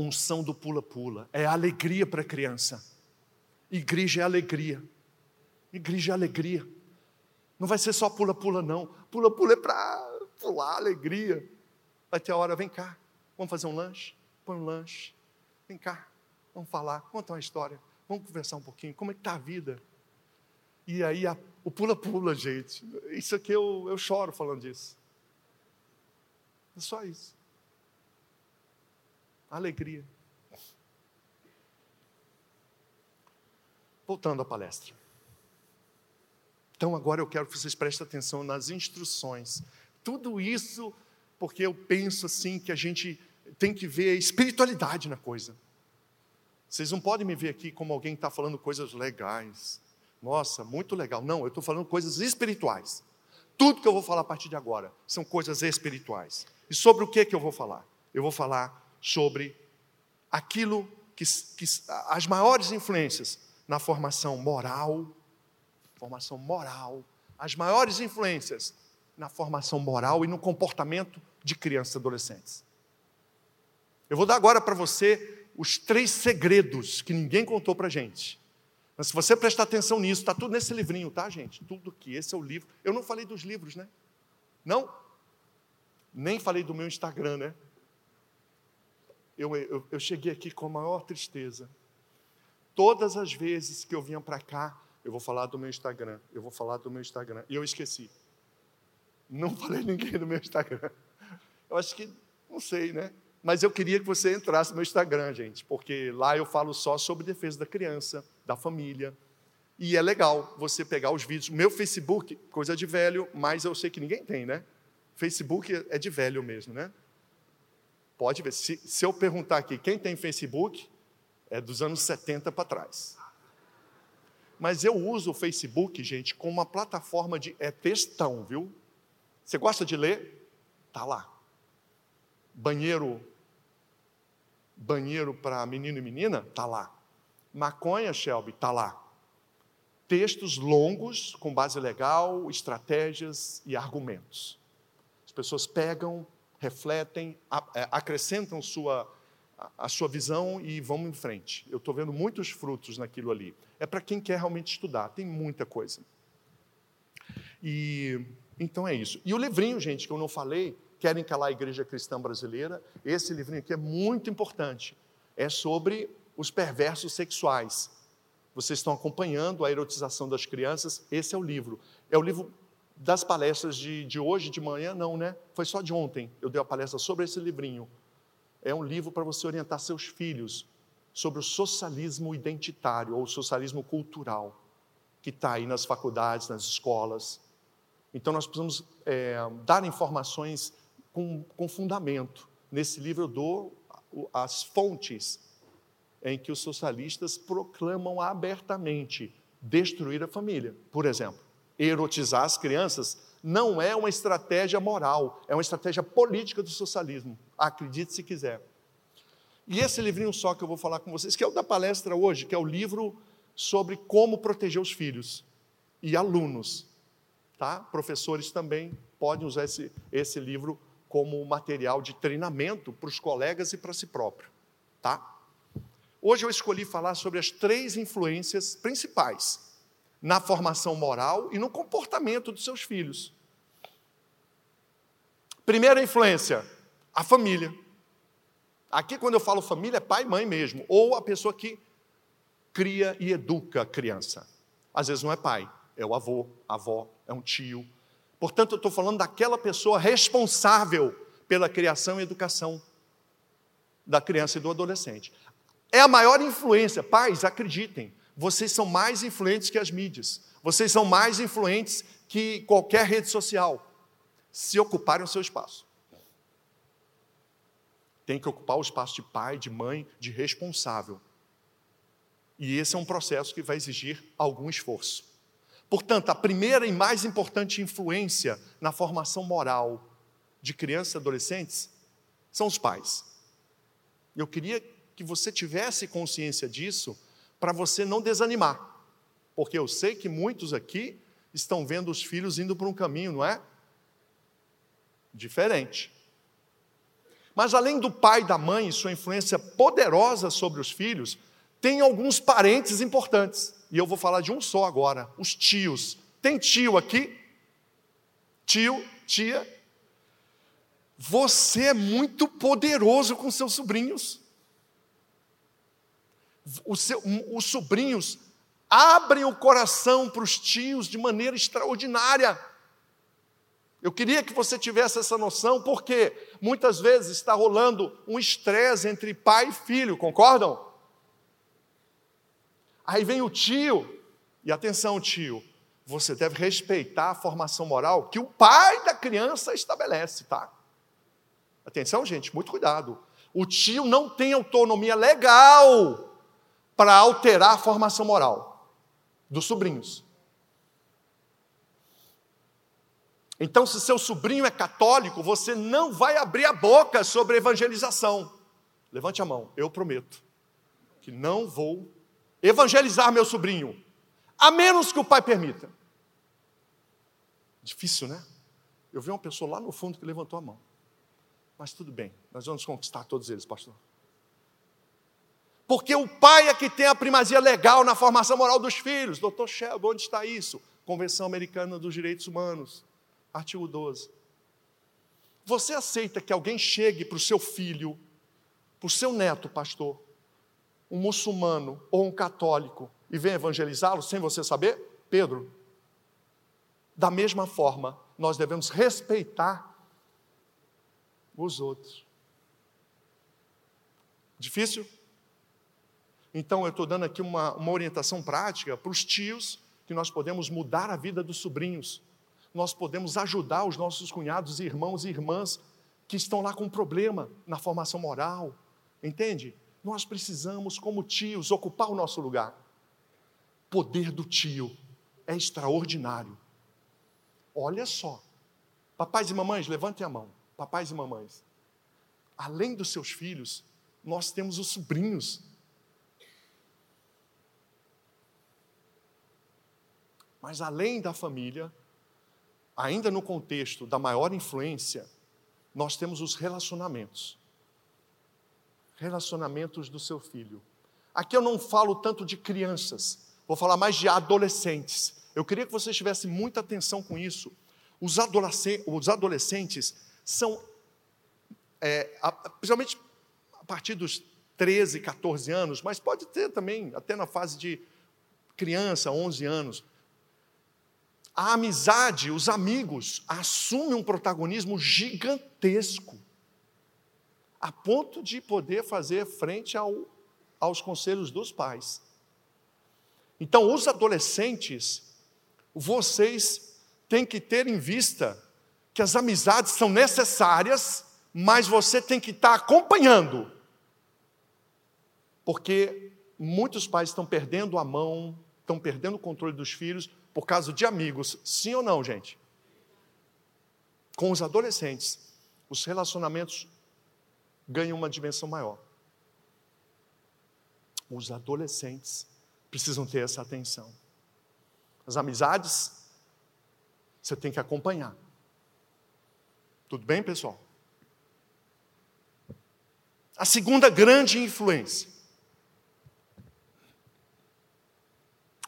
Unção do pula-pula, é alegria para a criança. Igreja é alegria. Igreja é alegria. Não vai ser só pula-pula, não. Pula-pula é para pular, alegria. Vai ter a hora, vem cá, vamos fazer um lanche? Põe um lanche. Vem cá, vamos falar, conta uma história, vamos conversar um pouquinho, como é que está a vida? E aí a, o pula-pula, gente. Isso aqui eu, eu choro falando disso. É só isso. Alegria. Voltando à palestra. Então agora eu quero que vocês prestem atenção nas instruções. Tudo isso porque eu penso assim que a gente tem que ver a espiritualidade na coisa. Vocês não podem me ver aqui como alguém que está falando coisas legais. Nossa, muito legal. Não, eu estou falando coisas espirituais. Tudo que eu vou falar a partir de agora são coisas espirituais. E sobre o que, que eu vou falar? Eu vou falar sobre aquilo que, que as maiores influências na formação moral, formação moral, as maiores influências na formação moral e no comportamento de crianças e adolescentes. Eu vou dar agora para você os três segredos que ninguém contou para a gente. Mas se você prestar atenção nisso, está tudo nesse livrinho, tá, gente? Tudo que esse é o livro. Eu não falei dos livros, né? Não? Nem falei do meu Instagram, né? Eu, eu, eu cheguei aqui com a maior tristeza. Todas as vezes que eu vinha para cá, eu vou falar do meu Instagram, eu vou falar do meu Instagram. E eu esqueci. Não falei ninguém do meu Instagram. Eu acho que, não sei, né? Mas eu queria que você entrasse no meu Instagram, gente, porque lá eu falo só sobre defesa da criança, da família. E é legal você pegar os vídeos. Meu Facebook, coisa de velho, mas eu sei que ninguém tem, né? Facebook é de velho mesmo, né? Pode ver. Se, se eu perguntar aqui, quem tem Facebook, é dos anos 70 para trás. Mas eu uso o Facebook, gente, como uma plataforma de. É textão, viu? Você gosta de ler? Tá lá. Banheiro banheiro para menino e menina? Tá lá. Maconha, Shelby? Tá lá. Textos longos com base legal, estratégias e argumentos. As pessoas pegam, refletem, é, acrescentam sua, a sua visão e vão em frente. Eu estou vendo muitos frutos naquilo ali. É para quem quer realmente estudar, tem muita coisa. E então é isso. E o livrinho, gente, que eu não falei, Querem calar a igreja cristã brasileira, esse livrinho aqui é muito importante. É sobre os perversos sexuais. Vocês estão acompanhando a erotização das crianças, esse é o livro. É o livro das palestras de, de hoje, de manhã, não, né? Foi só de ontem. Eu dei a palestra sobre esse livrinho. É um livro para você orientar seus filhos sobre o socialismo identitário ou socialismo cultural que está aí nas faculdades, nas escolas. Então, nós precisamos é, dar informações com, com fundamento. Nesse livro eu dou as fontes em que os socialistas proclamam abertamente destruir a família. Por exemplo, erotizar as crianças não é uma estratégia moral, é uma estratégia política do socialismo. Acredite se quiser. E esse livrinho só que eu vou falar com vocês, que é o da palestra hoje, que é o livro sobre como proteger os filhos e alunos, tá? Professores também podem usar esse, esse livro como material de treinamento para os colegas e para si próprio, tá? Hoje eu escolhi falar sobre as três influências principais na formação moral e no comportamento dos seus filhos. Primeira influência, a família. Aqui, quando eu falo família, é pai e mãe mesmo, ou a pessoa que cria e educa a criança. Às vezes não é pai, é o avô, a avó, é um tio. Portanto, eu estou falando daquela pessoa responsável pela criação e educação da criança e do adolescente. É a maior influência. Pais, acreditem, vocês são mais influentes que as mídias. Vocês são mais influentes que qualquer rede social. Se ocuparem o seu espaço. Tem que ocupar o espaço de pai, de mãe, de responsável. E esse é um processo que vai exigir algum esforço. Portanto, a primeira e mais importante influência na formação moral de crianças e adolescentes são os pais. Eu queria que você tivesse consciência disso para você não desanimar, porque eu sei que muitos aqui estão vendo os filhos indo por um caminho, não é? Diferente. Mas além do pai e da mãe sua influência poderosa sobre os filhos, tem alguns parentes importantes. E eu vou falar de um só agora: os tios. Tem tio aqui? Tio, tia? Você é muito poderoso com seus sobrinhos seu, os sobrinhos abrem o coração para os tios de maneira extraordinária. Eu queria que você tivesse essa noção, porque muitas vezes está rolando um estresse entre pai e filho, concordam? Aí vem o tio, e atenção, tio, você deve respeitar a formação moral que o pai da criança estabelece, tá? Atenção, gente, muito cuidado. O tio não tem autonomia legal para alterar a formação moral dos sobrinhos. Então, se seu sobrinho é católico, você não vai abrir a boca sobre evangelização. Levante a mão, eu prometo que não vou evangelizar meu sobrinho, a menos que o pai permita. Difícil, né? Eu vi uma pessoa lá no fundo que levantou a mão. Mas tudo bem, nós vamos conquistar todos eles, pastor porque o pai é que tem a primazia legal na formação moral dos filhos. Doutor Shelby, onde está isso? Convenção Americana dos Direitos Humanos, artigo 12. Você aceita que alguém chegue para o seu filho, para o seu neto, pastor, um muçulmano ou um católico, e venha evangelizá-lo sem você saber? Pedro, da mesma forma, nós devemos respeitar os outros. Difícil? Então, eu estou dando aqui uma, uma orientação prática para os tios, que nós podemos mudar a vida dos sobrinhos, nós podemos ajudar os nossos cunhados, irmãos e irmãs que estão lá com problema na formação moral, entende? Nós precisamos, como tios, ocupar o nosso lugar. Poder do tio é extraordinário. Olha só, papais e mamães, levantem a mão. Papais e mamães, além dos seus filhos, nós temos os sobrinhos Mas além da família, ainda no contexto da maior influência, nós temos os relacionamentos. Relacionamentos do seu filho. Aqui eu não falo tanto de crianças, vou falar mais de adolescentes. Eu queria que vocês tivessem muita atenção com isso. Os, adolescentes, os adolescentes são, é, a, principalmente a partir dos 13, 14 anos, mas pode ter também, até na fase de criança, 11 anos, a amizade, os amigos, assumem um protagonismo gigantesco, a ponto de poder fazer frente ao, aos conselhos dos pais. Então, os adolescentes, vocês têm que ter em vista que as amizades são necessárias, mas você tem que estar acompanhando, porque muitos pais estão perdendo a mão, estão perdendo o controle dos filhos por causa de amigos. Sim ou não, gente? com os adolescentes, os relacionamentos ganham uma dimensão maior. Os adolescentes precisam ter essa atenção. As amizades, você tem que acompanhar. Tudo bem, pessoal? A segunda grande influência.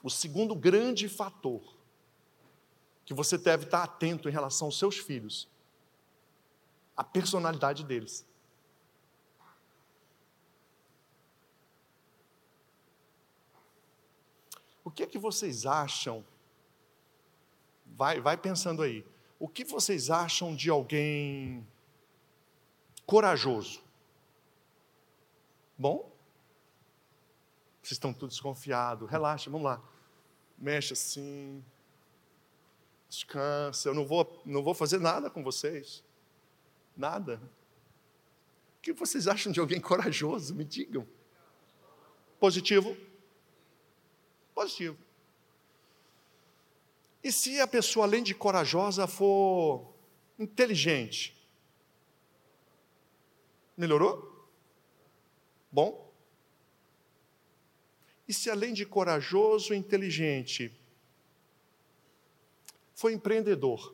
O segundo grande fator que você deve estar atento em relação aos seus filhos, a personalidade deles. O que é que vocês acham? Vai, vai pensando aí. O que vocês acham de alguém corajoso? Bom? Vocês estão todos desconfiados. Relaxa, vamos lá. Mexe assim. Descansa. Eu não vou, não vou fazer nada com vocês. Nada. O que vocês acham de alguém corajoso? Me digam. Positivo? Positivo. E se a pessoa, além de corajosa, for inteligente? Melhorou? Bom? E se além de corajoso e inteligente, foi empreendedor?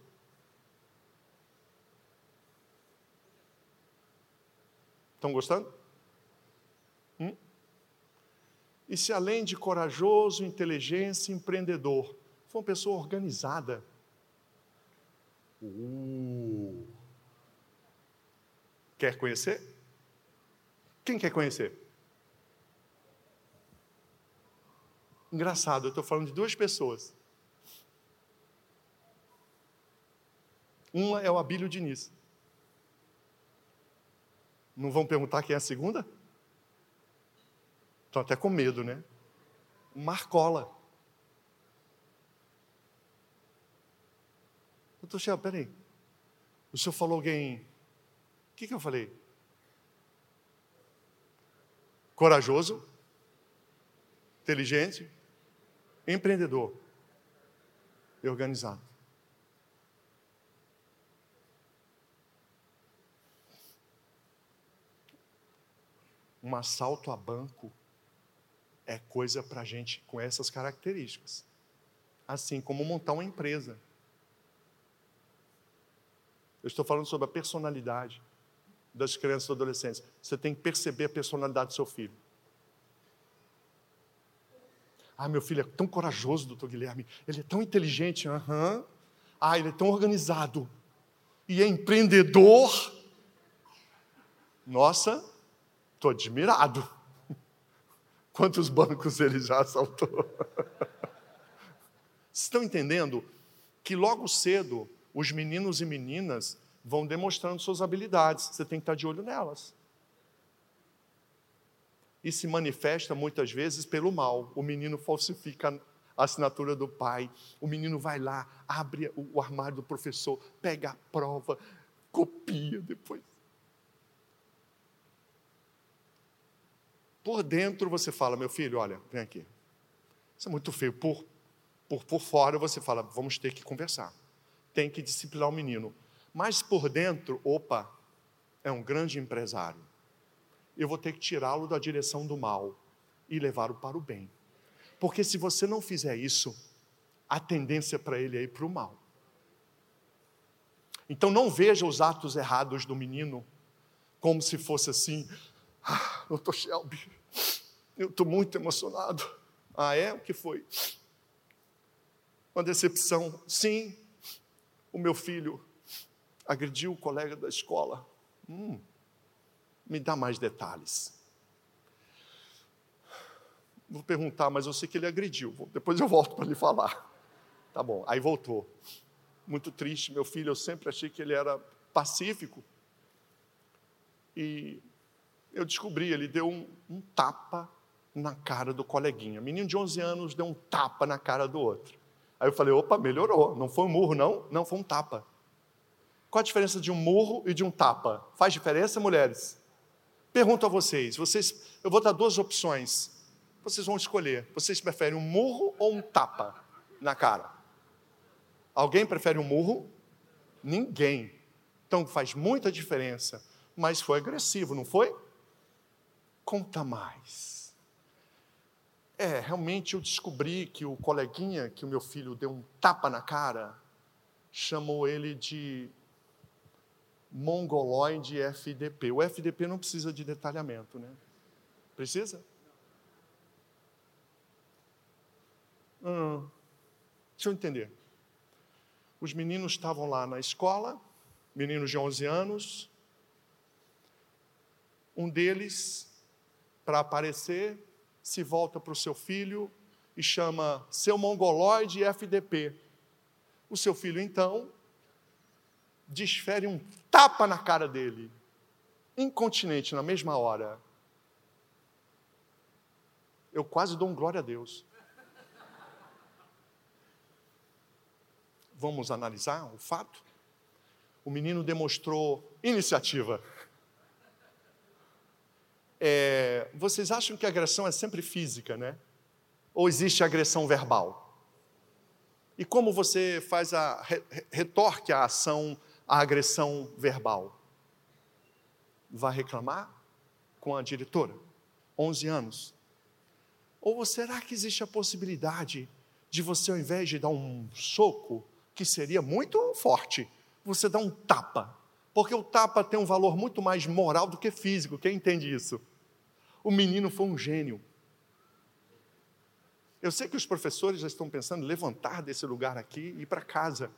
Estão gostando? Hum? E se além de corajoso, inteligência, empreendedor, foi uma pessoa organizada? Uh. Quer conhecer? Quem quer conhecer? Engraçado, eu estou falando de duas pessoas. Uma é o Abílio Diniz. Não vão perguntar quem é a segunda? Estão até com medo, né? Marcola. Doutor Shell, peraí. O senhor falou alguém. O que, que eu falei? corajoso, inteligente, empreendedor e organizado. Um assalto a banco é coisa para gente com essas características. Assim como montar uma empresa. Eu estou falando sobre a personalidade das crianças e adolescentes. Você tem que perceber a personalidade do seu filho. Ah, meu filho é tão corajoso, doutor Guilherme. Ele é tão inteligente. Uhum. Ah, ele é tão organizado. E é empreendedor. Nossa, estou admirado. Quantos bancos ele já assaltou? Estão entendendo que logo cedo os meninos e meninas vão demonstrando suas habilidades, você tem que estar de olho nelas. E se manifesta muitas vezes pelo mal. O menino falsifica a assinatura do pai, o menino vai lá, abre o armário do professor, pega a prova, copia depois. Por dentro você fala, meu filho, olha, vem aqui. Isso é muito feio. Por, por, por fora você fala, vamos ter que conversar. Tem que disciplinar o menino mas por dentro, opa, é um grande empresário. Eu vou ter que tirá-lo da direção do mal e levá-lo para o bem. Porque se você não fizer isso, a tendência para ele é ir para o mal. Então não veja os atos errados do menino como se fosse assim, ah, doutor Shelby, eu estou muito emocionado. Ah, é? O que foi? Uma decepção. Sim, o meu filho agrediu o colega da escola. Hum, me dá mais detalhes. Vou perguntar, mas eu sei que ele agrediu. Depois eu volto para lhe falar. Tá bom, aí voltou. Muito triste, meu filho, eu sempre achei que ele era pacífico. E eu descobri, ele deu um, um tapa na cara do coleguinha. Menino de 11 anos deu um tapa na cara do outro. Aí eu falei, opa, melhorou. Não foi um murro, não? Não, foi um tapa. Qual a diferença de um murro e de um tapa? Faz diferença, mulheres? Pergunto a vocês, vocês, eu vou dar duas opções. Vocês vão escolher. Vocês preferem um murro ou um tapa na cara? Alguém prefere um murro? Ninguém. Então faz muita diferença. Mas foi agressivo, não foi? Conta mais. É, realmente eu descobri que o coleguinha que o meu filho deu um tapa na cara, chamou ele de mongoloide FDP. O FDP não precisa de detalhamento, né? Precisa? Hum, deixa eu entender. Os meninos estavam lá na escola, meninos de 11 anos. Um deles, para aparecer, se volta para o seu filho e chama seu mongoloide FDP. O seu filho, então, desfere um tapa na cara dele, incontinente, na mesma hora. Eu quase dou um glória a Deus. Vamos analisar o fato? O menino demonstrou iniciativa. É, vocês acham que a agressão é sempre física, né? Ou existe agressão verbal? E como você faz a retorque a ação, a agressão verbal? Vai reclamar com a diretora? 11 anos. Ou será que existe a possibilidade de você, ao invés de dar um soco, que seria muito forte, você dá um tapa? Porque o tapa tem um valor muito mais moral do que físico. Quem entende isso? O menino foi um gênio. Eu sei que os professores já estão pensando em levantar desse lugar aqui e ir para casa,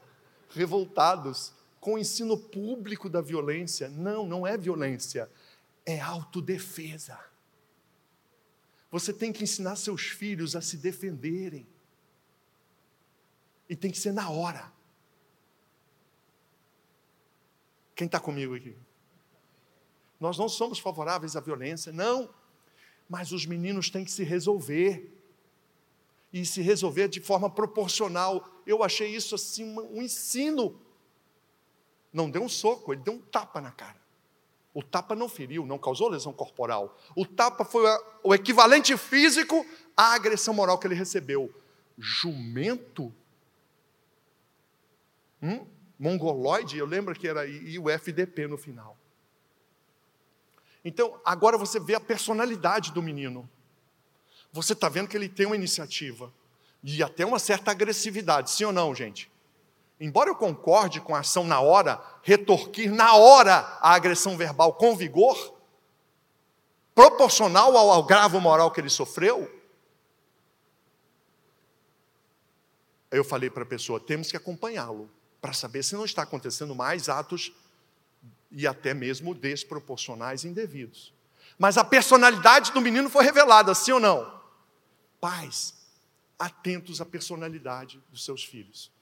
revoltados com o ensino público da violência. Não, não é violência, é autodefesa. Você tem que ensinar seus filhos a se defenderem. E tem que ser na hora. Quem está comigo aqui? Nós não somos favoráveis à violência, não. Mas os meninos têm que se resolver. E se resolver de forma proporcional. Eu achei isso assim um ensino. Não deu um soco, ele deu um tapa na cara. O tapa não feriu, não causou lesão corporal. O tapa foi o equivalente físico à agressão moral que ele recebeu. Jumento? Hum? mongoloide, eu lembro que era e o FDP no final. Então, agora você vê a personalidade do menino. Você está vendo que ele tem uma iniciativa e até uma certa agressividade, sim ou não, gente? Embora eu concorde com a ação na hora, retorquir na hora a agressão verbal com vigor, proporcional ao agravo moral que ele sofreu, eu falei para a pessoa: temos que acompanhá-lo para saber se não está acontecendo mais atos e até mesmo desproporcionais indevidos. Mas a personalidade do menino foi revelada, sim ou não? Pais, atentos à personalidade dos seus filhos.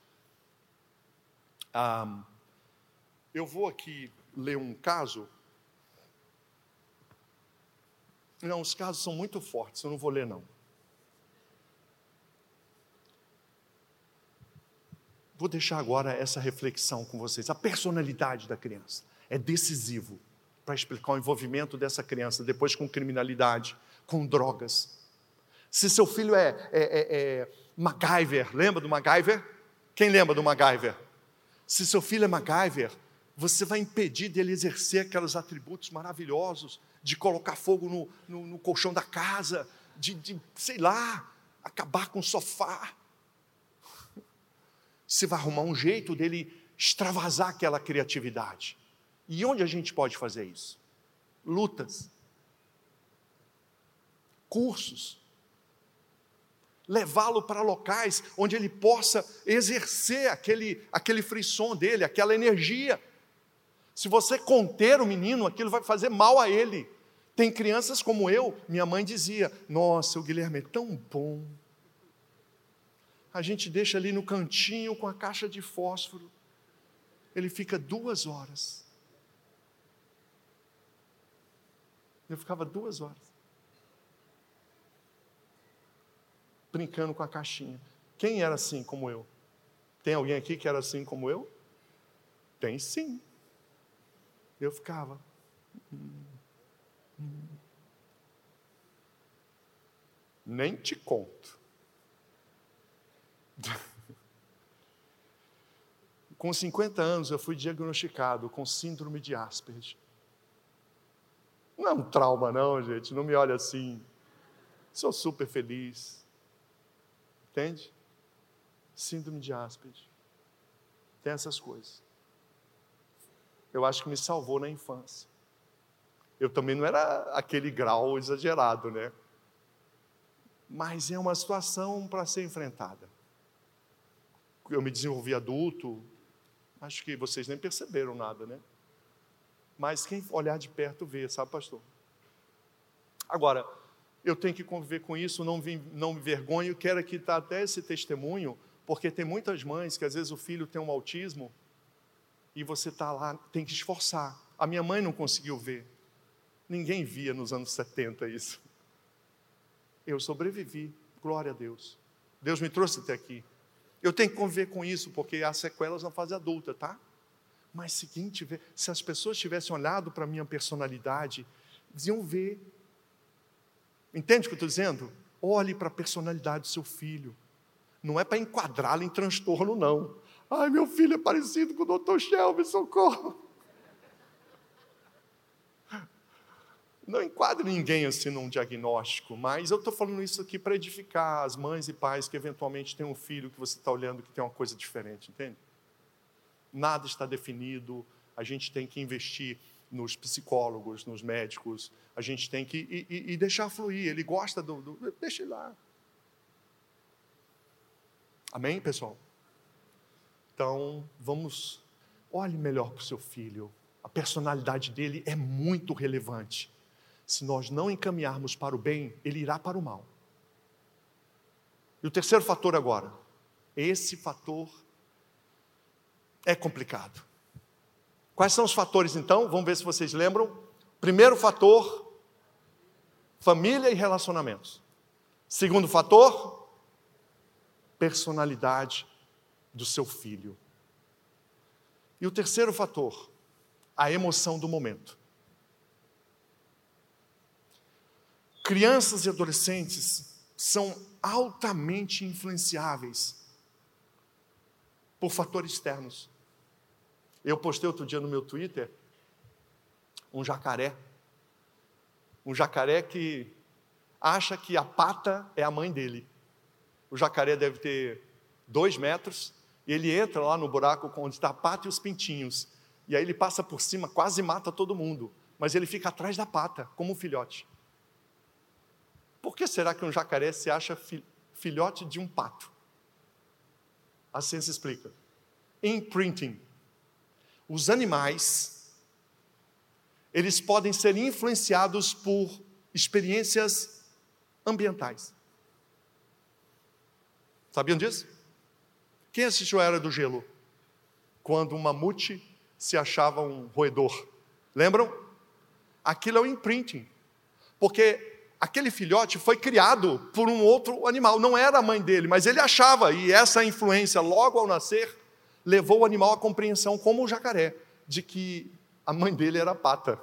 Ah, eu vou aqui ler um caso. Não, os casos são muito fortes, eu não vou ler, não. Vou deixar agora essa reflexão com vocês. A personalidade da criança é decisivo para explicar o envolvimento dessa criança depois com criminalidade, com drogas. Se seu filho é, é, é, é MacGyver, lembra do MacGyver? Quem lembra do MacGyver? Se seu filho é MacGyver, você vai impedir dele exercer aqueles atributos maravilhosos de colocar fogo no, no, no colchão da casa, de, de, sei lá, acabar com o sofá, você vai arrumar um jeito dele extravasar aquela criatividade. E onde a gente pode fazer isso? Lutas, cursos, levá-lo para locais onde ele possa exercer aquele, aquele frisson dele, aquela energia. Se você conter o menino, aquilo vai fazer mal a ele. Tem crianças como eu, minha mãe dizia: Nossa, o Guilherme é tão bom a gente deixa ali no cantinho com a caixa de fósforo. Ele fica duas horas. Eu ficava duas horas. Brincando com a caixinha. Quem era assim como eu? Tem alguém aqui que era assim como eu? Tem sim. Eu ficava. Nem te conto. Com 50 anos eu fui diagnosticado com síndrome de Asperger. Não é um trauma, não, gente, não me olhe assim. Sou super feliz. Entende? Síndrome de Asperger. Tem essas coisas. Eu acho que me salvou na infância. Eu também não era aquele grau exagerado, né? Mas é uma situação para ser enfrentada. Eu me desenvolvi adulto, acho que vocês nem perceberam nada, né? Mas quem olhar de perto vê, sabe, pastor? Agora, eu tenho que conviver com isso, não, vim, não me vergonho, quero aqui estar até esse testemunho, porque tem muitas mães que às vezes o filho tem um autismo e você está lá, tem que esforçar. A minha mãe não conseguiu ver. Ninguém via nos anos 70 isso. Eu sobrevivi, glória a Deus. Deus me trouxe até aqui. Eu tenho que conviver com isso, porque há sequelas na fase adulta, tá? Mas seguinte, se as pessoas tivessem olhado para a minha personalidade, iam ver. Entende o que eu estou dizendo? Olhe para a personalidade do seu filho. Não é para enquadrá-lo em transtorno, não. Ai, meu filho é parecido com o Dr. Shelby, socorro. Não enquadre ninguém assim num diagnóstico, mas eu estou falando isso aqui para edificar as mães e pais que eventualmente têm um filho que você está olhando que tem uma coisa diferente, entende? nada está definido, a gente tem que investir nos psicólogos, nos médicos, a gente tem que e, e, e deixar fluir. Ele gosta do, do. Deixa ele lá. Amém, pessoal? Então, vamos. Olhe melhor para o seu filho. A personalidade dele é muito relevante. Se nós não encaminharmos para o bem, ele irá para o mal. E o terceiro fator agora. Esse fator é complicado. Quais são os fatores então? Vamos ver se vocês lembram. Primeiro fator, família e relacionamentos. Segundo fator, personalidade do seu filho. E o terceiro fator, a emoção do momento. Crianças e adolescentes são altamente influenciáveis por fatores externos. Eu postei outro dia no meu Twitter um jacaré. Um jacaré que acha que a pata é a mãe dele. O jacaré deve ter dois metros e ele entra lá no buraco onde está a pata e os pintinhos. E aí ele passa por cima, quase mata todo mundo. Mas ele fica atrás da pata, como um filhote. Por que será que um jacaré se acha filhote de um pato? A ciência explica. Imprinting os animais, eles podem ser influenciados por experiências ambientais. Sabiam disso? Quem assistiu a Era do Gelo? Quando um mamute se achava um roedor. Lembram? Aquilo é o imprinting. Porque aquele filhote foi criado por um outro animal, não era a mãe dele, mas ele achava, e essa influência, logo ao nascer, levou o animal à compreensão, como o jacaré, de que a mãe dele era pata.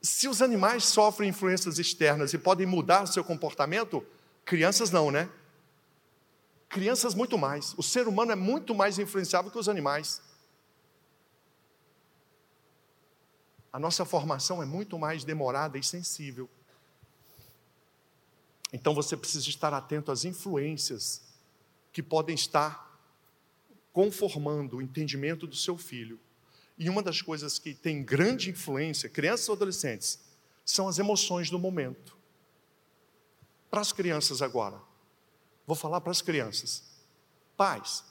Se os animais sofrem influências externas e podem mudar seu comportamento, crianças não, né? Crianças muito mais. O ser humano é muito mais influenciável que os animais. A nossa formação é muito mais demorada e sensível. Então você precisa estar atento às influências que podem estar conformando o entendimento do seu filho. E uma das coisas que tem grande influência, crianças ou adolescentes, são as emoções do momento. Para as crianças agora, vou falar para as crianças. Pais,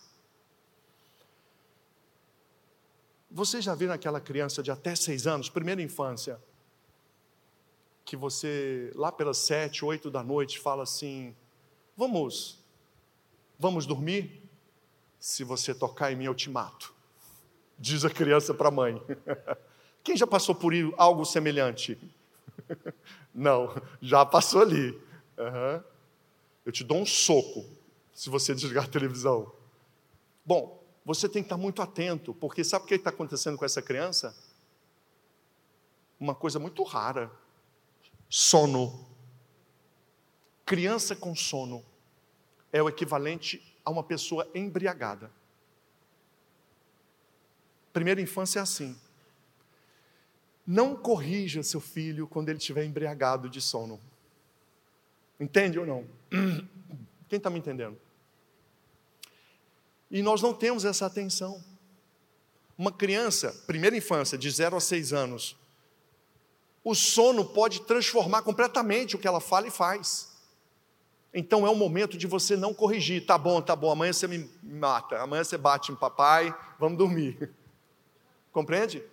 vocês já viram aquela criança de até seis anos, primeira infância, que você, lá pelas sete, oito da noite, fala assim: vamos, vamos dormir? Se você tocar em mim, eu te mato. Diz a criança para a mãe. Quem já passou por algo semelhante? Não, já passou ali. Uhum. Eu te dou um soco se você desligar a televisão. Bom, você tem que estar muito atento, porque sabe o que está acontecendo com essa criança? Uma coisa muito rara: sono. Criança com sono é o equivalente a uma pessoa embriagada. Primeira infância é assim. Não corrija seu filho quando ele estiver embriagado de sono. Entende ou não? Quem está me entendendo? E nós não temos essa atenção. Uma criança, primeira infância, de 0 a 6 anos, o sono pode transformar completamente o que ela fala e faz. Então é o momento de você não corrigir. Tá bom, tá bom, amanhã você me mata, amanhã você bate em papai, vamos dormir. Compreende?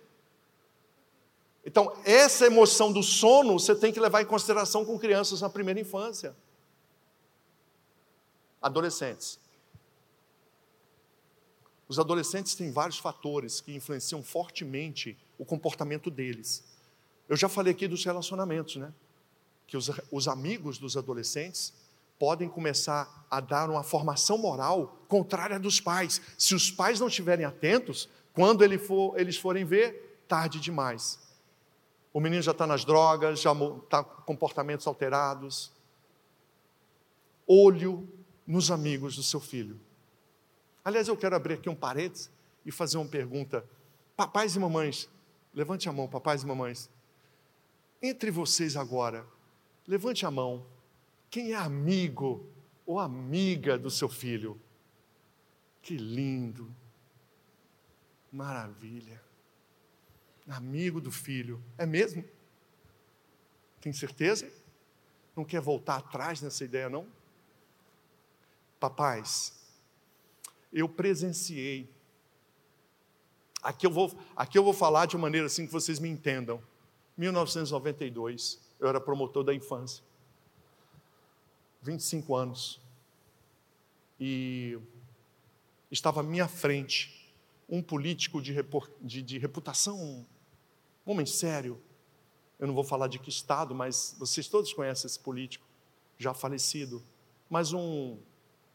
Então, essa emoção do sono você tem que levar em consideração com crianças na primeira infância. Adolescentes. Os adolescentes têm vários fatores que influenciam fortemente o comportamento deles. Eu já falei aqui dos relacionamentos, né? Que os, os amigos dos adolescentes podem começar a dar uma formação moral contrária dos pais. Se os pais não estiverem atentos, quando ele for, eles forem ver, tarde demais. O menino já está nas drogas, já está com comportamentos alterados. Olho nos amigos do seu filho. Aliás, eu quero abrir aqui um parênteses e fazer uma pergunta. Papais e mamães, levante a mão, papais e mamães. Entre vocês agora, levante a mão. Quem é amigo ou amiga do seu filho? Que lindo. Maravilha. Amigo do filho. É mesmo? Tem certeza? Não quer voltar atrás nessa ideia, não? Papais, eu presenciei. Aqui eu vou, aqui eu vou falar de maneira assim que vocês me entendam. 1992, eu era promotor da infância. 25 anos. E estava à minha frente um político de, de, de reputação, um homem sério. Eu não vou falar de que estado, mas vocês todos conhecem esse político, já falecido, mas um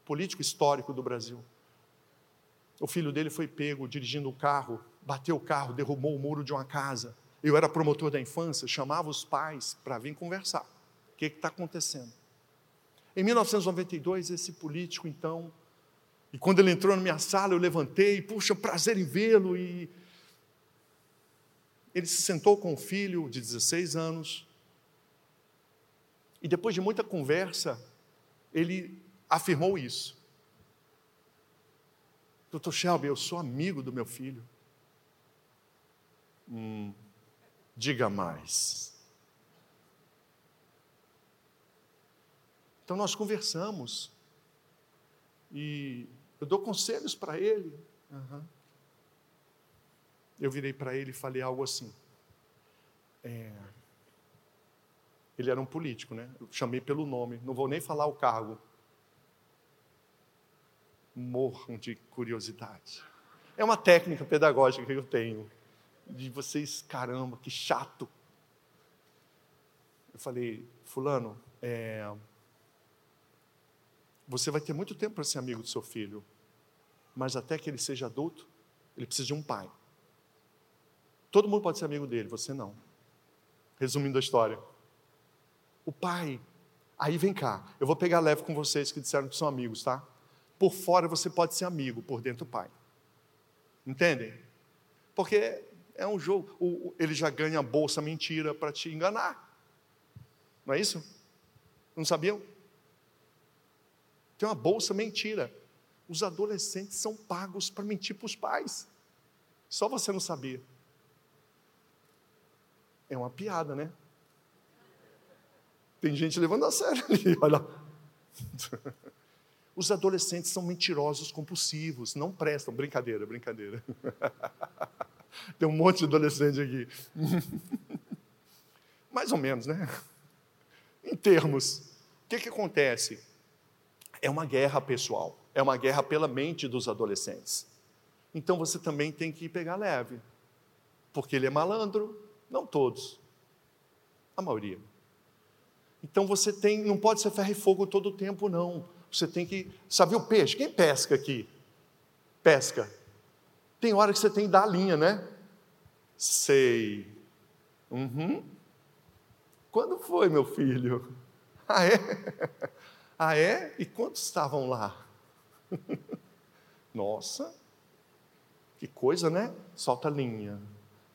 político histórico do Brasil. O filho dele foi pego dirigindo o carro, bateu o carro, derrubou o muro de uma casa. Eu era promotor da infância, chamava os pais para vir conversar. O que está acontecendo? Em 1992, esse político, então, e quando ele entrou na minha sala, eu levantei, puxa, prazer em vê-lo. E ele se sentou com o filho de 16 anos. E depois de muita conversa, ele afirmou isso. Doutor Shelby, eu sou amigo do meu filho. Hum, diga mais. Então nós conversamos. E eu dou conselhos para ele. Uhum. Eu virei para ele e falei algo assim. É... Ele era um político, né? Eu chamei pelo nome, não vou nem falar o cargo. Morram de curiosidade. É uma técnica pedagógica que eu tenho. De vocês, caramba, que chato. Eu falei, Fulano, é, você vai ter muito tempo para ser amigo do seu filho, mas até que ele seja adulto, ele precisa de um pai. Todo mundo pode ser amigo dele, você não. Resumindo a história. O pai, aí vem cá, eu vou pegar leve com vocês que disseram que são amigos, tá? Por fora você pode ser amigo, por dentro o pai. Entendem? Porque é um jogo, ele já ganha a bolsa mentira para te enganar. Não é isso? Não sabiam? Tem uma bolsa mentira. Os adolescentes são pagos para mentir para os pais. Só você não sabia. É uma piada, né? Tem gente levando a sério ali, olha. Os adolescentes são mentirosos compulsivos, não prestam. Brincadeira, brincadeira. Tem um monte de adolescente aqui. Mais ou menos, né? Em termos, o que, que acontece? É uma guerra pessoal, é uma guerra pela mente dos adolescentes. Então você também tem que pegar leve, porque ele é malandro, não todos, a maioria. Então você tem, não pode ser ferro e fogo todo o tempo, não. Você tem que. Sabe o peixe? Quem pesca aqui? Pesca. Tem hora que você tem que dar a linha, né? Sei. Uhum. Quando foi, meu filho? Ah, é? Ah, é? E quantos estavam lá? Nossa, Que coisa, né? Solta a linha.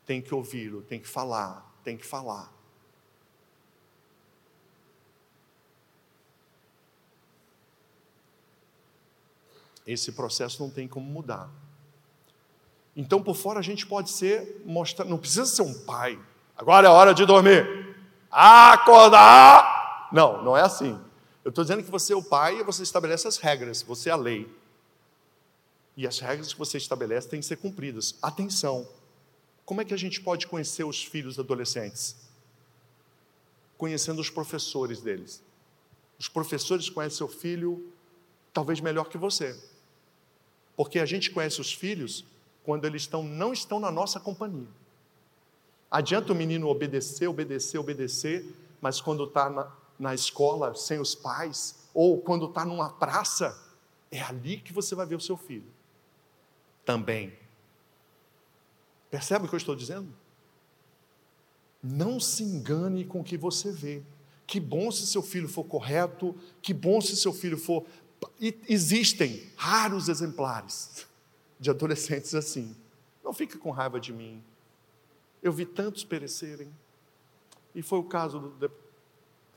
Tem que ouvi-lo, tem que falar, tem que falar. Esse processo não tem como mudar. Então, por fora, a gente pode ser, mostrar, não precisa ser um pai. Agora é hora de dormir. Acordar! Não, não é assim. Eu estou dizendo que você é o pai e você estabelece as regras, você é a lei. E as regras que você estabelece têm que ser cumpridas. Atenção! Como é que a gente pode conhecer os filhos adolescentes? Conhecendo os professores deles. Os professores conhecem seu filho talvez melhor que você. Porque a gente conhece os filhos quando eles estão, não estão na nossa companhia. Adianta o menino obedecer, obedecer, obedecer, mas quando está na, escola sem os pais, ou quando está numa praça, é ali que você vai ver o seu filho. Também. Percebe o que eu estou dizendo? Não se engane com o que você vê. Que bom se seu filho for correto, que bom se seu filho for. existem raros exemplares de adolescentes assim. Não fique com raiva de mim. Eu vi tantos perecerem. E foi o caso do.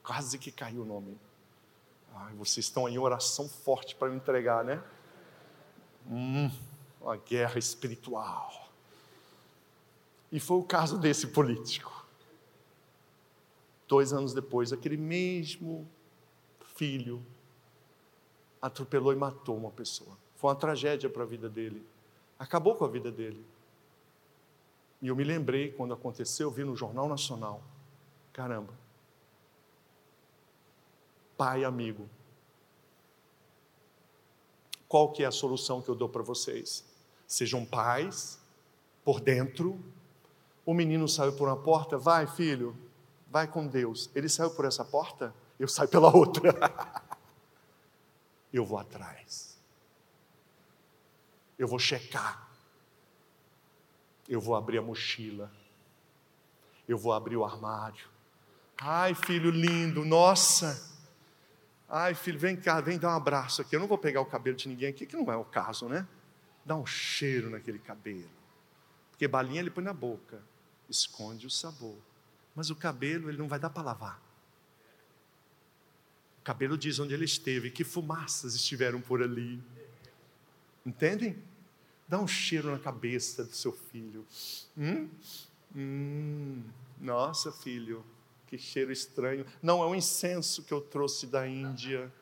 Quase que caiu o nome. Ai, vocês estão em oração forte para me entregar, né? Hum, uma guerra espiritual. E foi o caso desse político. Dois anos depois, aquele mesmo filho atropelou e matou uma pessoa. Foi uma tragédia para a vida dele. Acabou com a vida dele. E eu me lembrei quando aconteceu, eu vi no Jornal Nacional. Caramba. Pai amigo. Qual que é a solução que eu dou para vocês? Sejam pais por dentro. O menino saiu por uma porta, vai, filho, vai com Deus. Ele saiu por essa porta, eu saio pela outra. eu vou atrás eu vou checar, eu vou abrir a mochila, eu vou abrir o armário. Ai, filho lindo, nossa. Ai, filho, vem cá, vem dar um abraço aqui. Eu não vou pegar o cabelo de ninguém aqui, que não é o caso, né? Dá um cheiro naquele cabelo. Porque balinha ele põe na boca, esconde o sabor. Mas o cabelo ele não vai dar para lavar. O cabelo diz onde ele esteve, que fumaças estiveram por ali. Entendem? Dá um cheiro na cabeça do seu filho. Hum? Hum, nossa, filho, que cheiro estranho. Não, é um incenso que eu trouxe da Índia.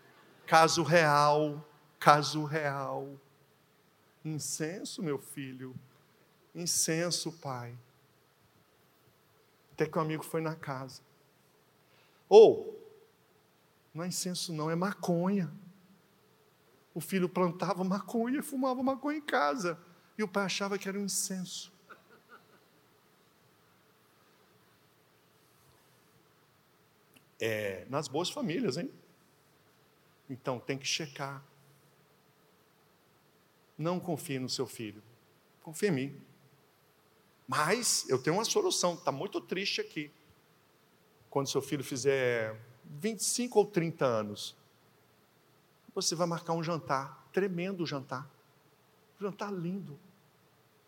Caso real, caso real. Incenso, meu filho. Incenso, pai. Até que o amigo foi na casa. Ou, não é incenso, não, é maconha o filho plantava maconha, fumava maconha em casa. E o pai achava que era um incenso. É, nas boas famílias, hein? Então tem que checar. Não confie no seu filho. Confie em mim. Mas eu tenho uma solução, está muito triste aqui. Quando seu filho fizer 25 ou 30 anos, você vai marcar um jantar, tremendo jantar. jantar lindo.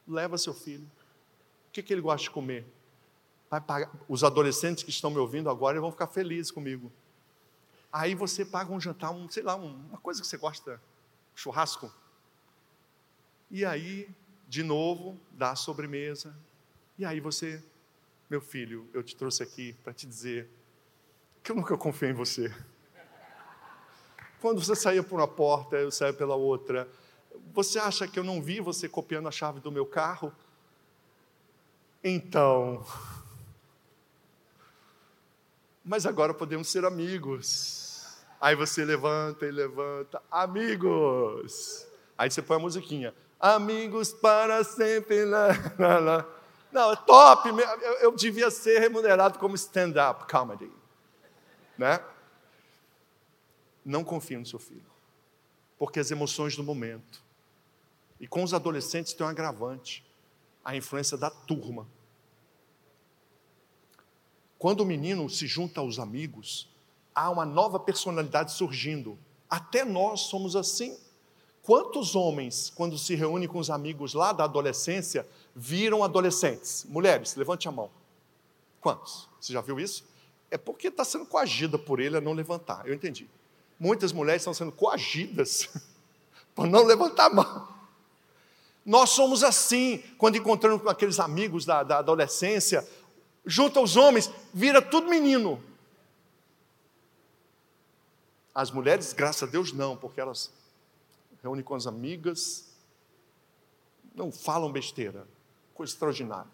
Leva seu filho. O que, que ele gosta de comer? Vai pagar. Os adolescentes que estão me ouvindo agora vão ficar felizes comigo. Aí você paga um jantar, um, sei lá, uma coisa que você gosta, churrasco. E aí, de novo, dá a sobremesa. E aí você, meu filho, eu te trouxe aqui para te dizer que eu nunca confiei em você. Quando você saía por uma porta, eu saía pela outra. Você acha que eu não vi você copiando a chave do meu carro? Então. Mas agora podemos ser amigos. Aí você levanta e levanta. Amigos. Aí você põe a musiquinha. Amigos para sempre. Lá, lá, lá. Não, é top. Eu, eu devia ser remunerado como stand-up comedy. Né? não confie no seu filho, porque as emoções do momento. E com os adolescentes tem um agravante, a influência da turma. Quando o menino se junta aos amigos, há uma nova personalidade surgindo. Até nós somos assim. Quantos homens, quando se reúnem com os amigos lá da adolescência, viram adolescentes? Mulheres, levante a mão. Quantos? Você já viu isso? É porque está sendo coagida por ele a não levantar. Eu entendi. Muitas mulheres estão sendo coagidas para não levantar a mão. Nós somos assim, quando encontramos com aqueles amigos da, da adolescência, junta os homens, vira tudo menino. As mulheres, graças a Deus, não, porque elas reúnem com as amigas, não falam besteira, coisa extraordinária.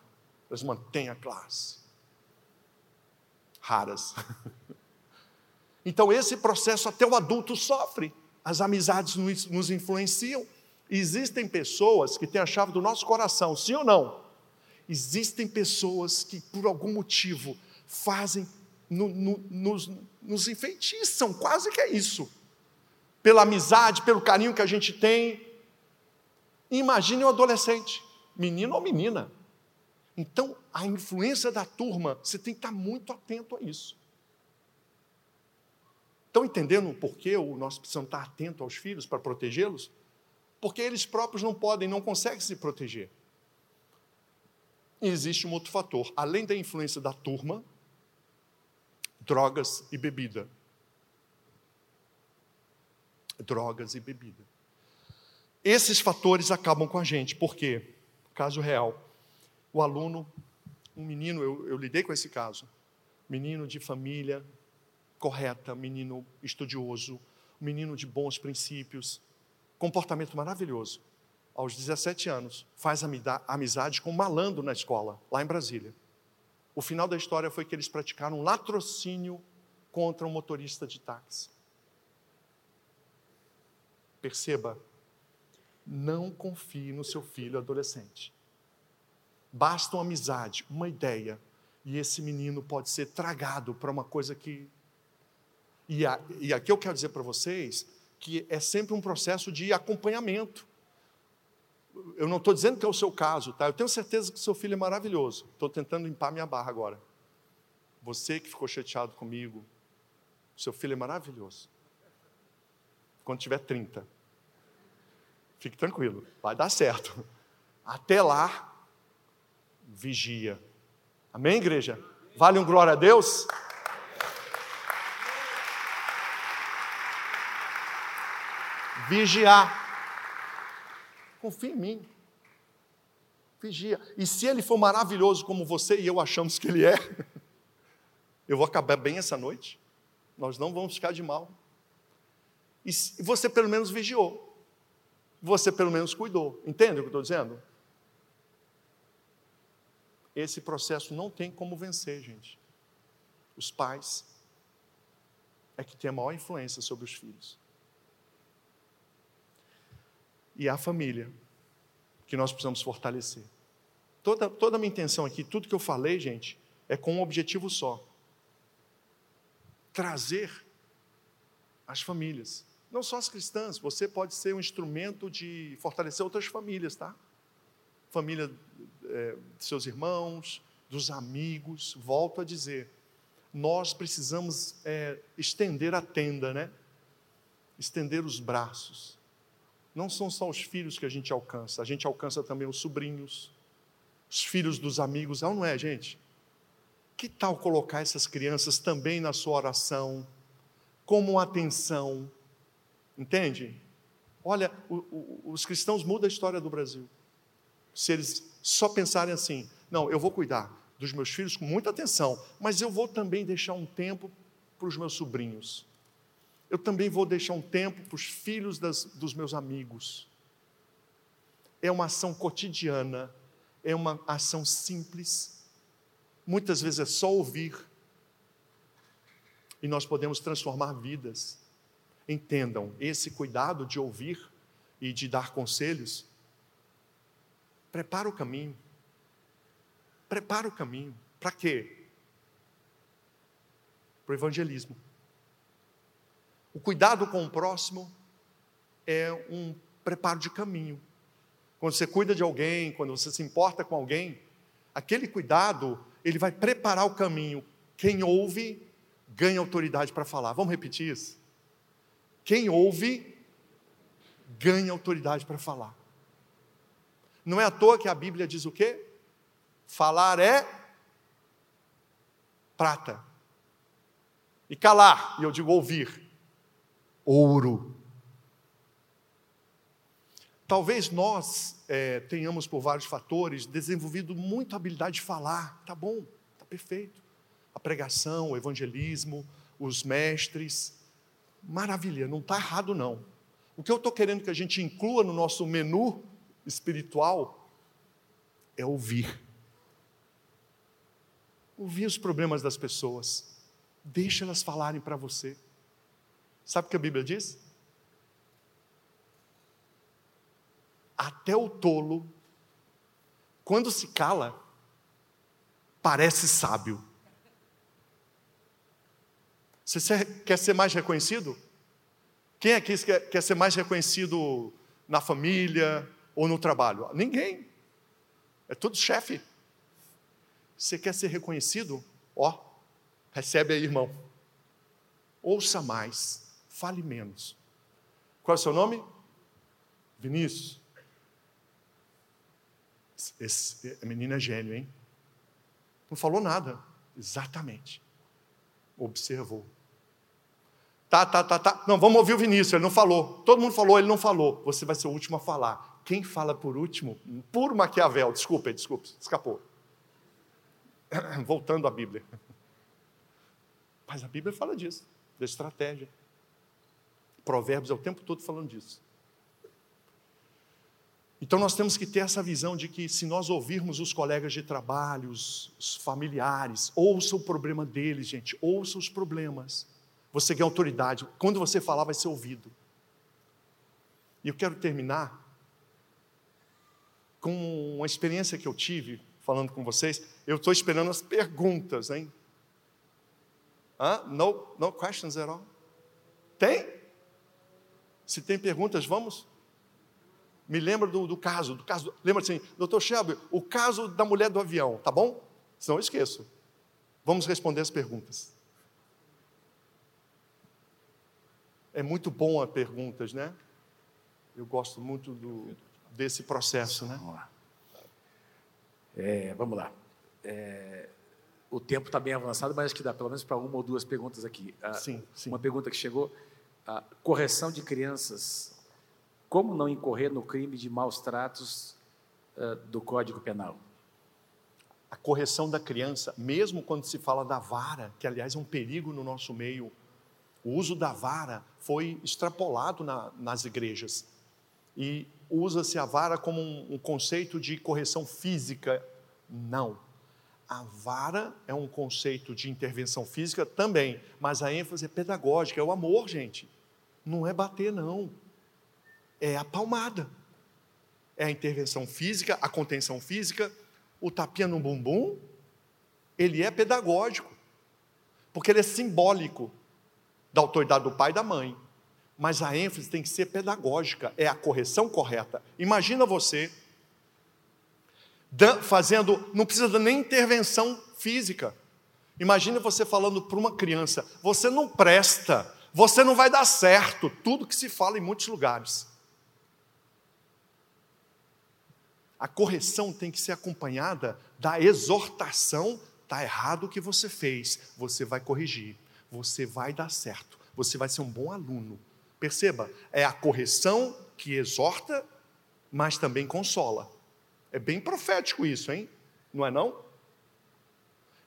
Elas mantêm a classe. Raras. Então, esse processo até o adulto sofre. As amizades nos influenciam. Existem pessoas que têm a chave do nosso coração, sim ou não? Existem pessoas que, por algum motivo, fazem, no, no, nos, nos enfeitiçam, quase que é isso. Pela amizade, pelo carinho que a gente tem. Imagine um adolescente, menino ou menina. Então, a influência da turma, você tem que estar muito atento a isso. Estão entendendo por que nós precisamos estar atentos aos filhos para protegê-los? Porque eles próprios não podem, não conseguem se proteger. E existe um outro fator, além da influência da turma, drogas e bebida. Drogas e bebida. Esses fatores acabam com a gente, porque, caso real, o aluno, um menino, eu, eu lidei com esse caso, menino de família correta, menino estudioso, menino de bons princípios, comportamento maravilhoso aos 17 anos, faz amizade com um malandro na escola, lá em Brasília. O final da história foi que eles praticaram um latrocínio contra um motorista de táxi. Perceba, não confie no seu filho adolescente. Basta uma amizade, uma ideia, e esse menino pode ser tragado para uma coisa que. E, e aqui eu quero dizer para vocês que é sempre um processo de acompanhamento eu não estou dizendo que é o seu caso, tá? Eu tenho certeza que seu filho é maravilhoso. Estou tentando limpar minha barra agora. Você que ficou chateado comigo, seu filho é maravilhoso. Quando tiver 30, fique tranquilo, vai dar certo. Até lá, vigia. Amém, igreja? Vale um glória a Deus? Vigiar. Confia em mim. Vigia. E se ele for maravilhoso como você e eu achamos que ele é, eu vou acabar bem essa noite. Nós não vamos ficar de mal. E você pelo menos vigiou. Você pelo menos cuidou. Entende o que eu estou dizendo? Esse processo não tem como vencer, gente. Os pais é que têm a maior influência sobre os filhos e a família que nós precisamos fortalecer. Toda, toda a minha intenção aqui, tudo que eu falei, gente, é com um objetivo só: trazer as famílias. Não só as cristãs, você pode ser um instrumento de fortalecer outras famílias, tá? Família é, de seus irmãos, dos amigos. Volto a dizer, nós precisamos é, estender a tenda, né? Estender os braços não são só os filhos que a gente alcança, a gente alcança também os sobrinhos, os filhos dos amigos, não, é, gente? Que tal colocar essas crianças também na sua oração, como atenção, entende? Olha, o, o, os cristãos mudam a história do Brasil. Se eles só pensarem assim, não, eu vou cuidar dos meus filhos com muita atenção, mas eu vou também deixar um tempo para os meus sobrinhos eu também vou deixar um tempo para os filhos das, dos meus amigos. É uma ação cotidiana, é uma ação simples. Muitas vezes é só ouvir. E nós podemos transformar vidas. Entendam, esse cuidado de ouvir e de dar conselhos, prepara o caminho. Prepara o caminho. Para quê? Para o evangelismo. O cuidado com o próximo é um preparo de caminho. Quando você cuida de alguém, quando você se importa com alguém, aquele cuidado, ele vai preparar o caminho. Quem ouve, ganha autoridade para falar. Vamos repetir isso? Quem ouve, ganhe autoridade para falar. Não é à toa que a Bíblia diz o quê? Falar é prata. E calar, e eu digo ouvir, ouro. Talvez nós é, tenhamos, por vários fatores, desenvolvido muita habilidade de falar. Tá bom, tá perfeito. A pregação, o evangelismo, os mestres. Maravilha, não está errado não. O que eu estou querendo que a gente inclua no nosso menu espiritual é ouvir. Ouvir os problemas das pessoas. Deixa elas falarem para você. Sabe o que a Bíblia diz? Até o tolo, quando se cala, parece sábio. Você quer ser mais reconhecido? Quem aqui quer, quer ser mais reconhecido na família ou no trabalho? Ninguém. É tudo chefe. Você quer ser reconhecido? Ó, recebe aí, irmão. Ouça mais, fale menos. Qual é o seu nome? Vinícius. Esse, a menina é gênio, hein? Não falou nada. Exatamente. Observou. Tá, tá, tá, tá. Não, vamos ouvir o Vinícius, ele não falou. Todo mundo falou, ele não falou. Você vai ser o último a falar. Quem fala por último? Puro Maquiavel. Desculpa, desculpa, escapou. Voltando à Bíblia. Mas a Bíblia fala disso, da estratégia. Provérbios é o tempo todo falando disso. Então nós temos que ter essa visão de que se nós ouvirmos os colegas de trabalho, os, os familiares, ouça o problema deles, gente, ouça os problemas. Você ganha autoridade. Quando você falar, vai ser ouvido. E eu quero terminar com uma experiência que eu tive falando com vocês. Eu estou esperando as perguntas, hein? Hã? No, no questions at all? Tem? Se tem perguntas, vamos? Me lembra do, do caso, do caso. Lembra assim, doutor Shelby, o caso da mulher do avião, tá bom? Senão eu esqueço. Vamos responder as perguntas. É muito bom as perguntas, né? Eu gosto muito do, desse processo, né? Vamos lá. É, vamos lá. É, o tempo está bem avançado, mas acho que dá pelo menos para uma ou duas perguntas aqui. Ah, sim, sim. Uma pergunta que chegou: a correção de crianças. Como não incorrer no crime de maus tratos uh, do Código Penal? A correção da criança, mesmo quando se fala da vara, que aliás é um perigo no nosso meio, o uso da vara foi extrapolado na, nas igrejas. E usa-se a vara como um, um conceito de correção física. Não. A vara é um conceito de intervenção física também, mas a ênfase é pedagógica, é o amor, gente. Não é bater, não. É a palmada. É a intervenção física, a contenção física, o tapinha no bumbum, ele é pedagógico, porque ele é simbólico da autoridade do pai e da mãe. Mas a ênfase tem que ser pedagógica, é a correção correta. Imagina você fazendo, não precisa nem intervenção física. Imagina você falando para uma criança: você não presta, você não vai dar certo. Tudo que se fala em muitos lugares. A correção tem que ser acompanhada da exortação: está errado o que você fez, você vai corrigir você vai dar certo, você vai ser um bom aluno. Perceba, é a correção que exorta, mas também consola. É bem profético isso, hein? Não é não?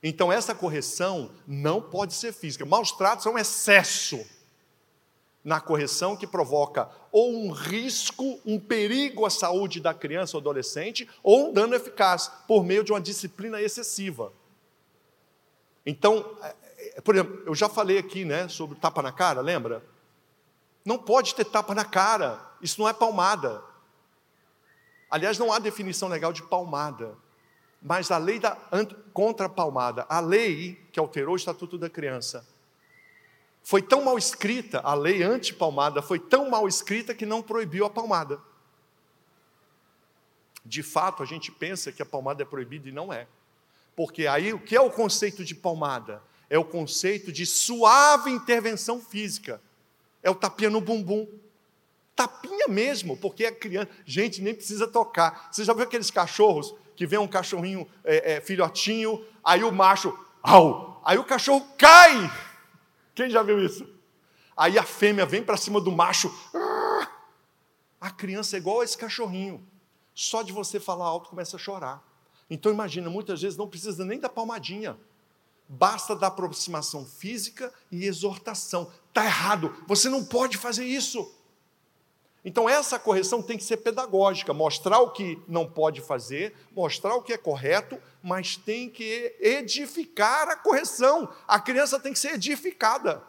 Então essa correção não pode ser física. Maus tratos é um excesso na correção que provoca ou um risco, um perigo à saúde da criança ou adolescente, ou um dano eficaz por meio de uma disciplina excessiva. Então, por exemplo, eu já falei aqui, né, sobre tapa na cara, lembra? Não pode ter tapa na cara, isso não é palmada. Aliás, não há definição legal de palmada. Mas a lei da contra a palmada, a lei que alterou o Estatuto da Criança, foi tão mal escrita, a lei anti-palmada foi tão mal escrita que não proibiu a palmada. De fato, a gente pensa que a palmada é proibida e não é. Porque aí o que é o conceito de palmada? é o conceito de suave intervenção física. É o tapinha no bumbum. Tapinha mesmo, porque a criança. Gente, nem precisa tocar. Você já viu aqueles cachorros que vem um cachorrinho é, é, filhotinho, aí o macho, au! Aí o cachorro cai! Quem já viu isso? Aí a fêmea vem para cima do macho. A criança é igual a esse cachorrinho. Só de você falar alto começa a chorar. Então imagina, muitas vezes não precisa nem da palmadinha. Basta da aproximação física e exortação. Está errado, você não pode fazer isso. Então essa correção tem que ser pedagógica, mostrar o que não pode fazer, mostrar o que é correto, mas tem que edificar a correção. A criança tem que ser edificada.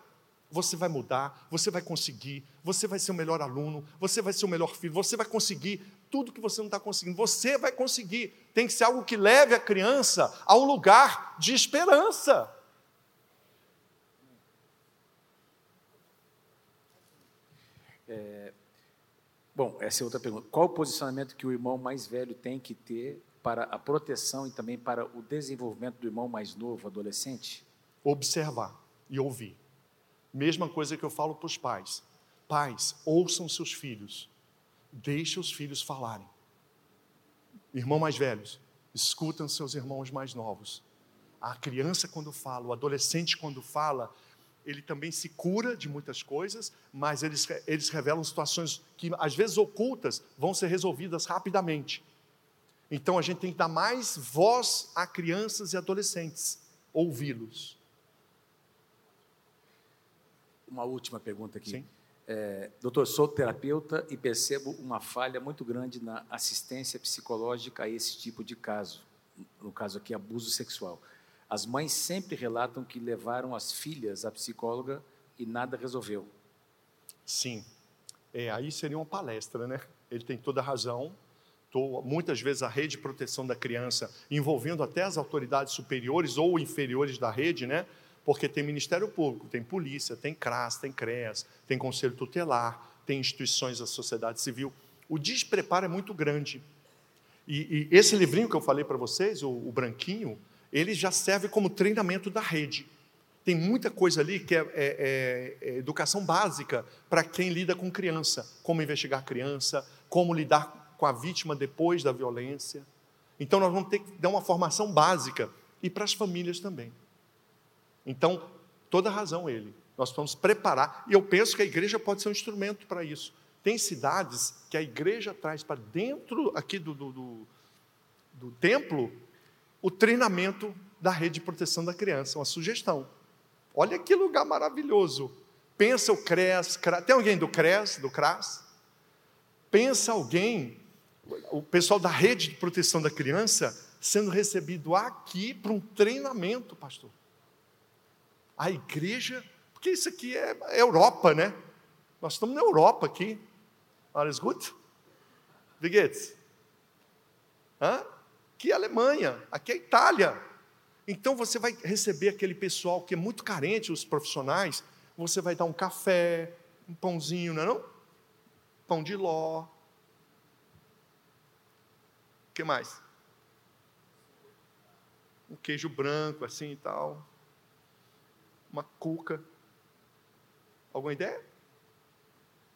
Você vai mudar, você vai conseguir, você vai ser o melhor aluno, você vai ser o melhor filho, você vai conseguir tudo que você não está conseguindo. Você vai conseguir. Tem que ser algo que leve a criança a um lugar de esperança. É, bom, essa é outra pergunta. Qual o posicionamento que o irmão mais velho tem que ter para a proteção e também para o desenvolvimento do irmão mais novo, adolescente? Observar e ouvir. Mesma coisa que eu falo para os pais. Pais, ouçam seus filhos. Deixe os filhos falarem. Irmão mais velhos, escutam seus irmãos mais novos. A criança, quando fala, o adolescente, quando fala, ele também se cura de muitas coisas, mas eles, eles revelam situações que, às vezes ocultas, vão ser resolvidas rapidamente. Então a gente tem que dar mais voz a crianças e adolescentes, ouvi-los. Uma última pergunta aqui. Sim. É, doutor, sou terapeuta e percebo uma falha muito grande na assistência psicológica a esse tipo de caso, no caso aqui, abuso sexual. As mães sempre relatam que levaram as filhas à psicóloga e nada resolveu. Sim. É, aí seria uma palestra, né? Ele tem toda a razão. Tô, muitas vezes a rede de proteção da criança, envolvendo até as autoridades superiores ou inferiores da rede, né? porque tem Ministério Público, tem polícia, tem CRAS, tem CREAS, tem Conselho Tutelar, tem instituições da sociedade civil. O despreparo é muito grande. E, e esse livrinho que eu falei para vocês, o, o, branquinho, ele já serve como treinamento da rede. Tem muita coisa ali que é, é, é, é educação básica para quem lida com criança, como investigar criança, como lidar com a vítima depois da violência. Então nós vamos ter que dar uma formação básica e para as famílias também. Então, toda razão ele. Nós vamos preparar, e eu penso que a igreja pode ser um instrumento para isso. Tem cidades que a igreja traz para dentro aqui do, do, do, do templo o treinamento da rede de proteção da criança, uma sugestão. Olha que lugar maravilhoso. Pensa o CRES, tem alguém do CRES, do CRAS? Pensa alguém, o pessoal da rede de proteção da criança, sendo recebido aqui para um treinamento, pastor a igreja, porque isso aqui é, Europa, né? Nós estamos na Europa aqui. Alles gut? Wie geht's? Hã? Aqui é Alemanha, aqui é Itália. Então você vai receber aquele pessoal que é muito carente, os profissionais, você vai dar um café, um pãozinho, não é não? Pão de ló. O que mais? Um queijo branco assim e tal uma cuca. Alguma ideia?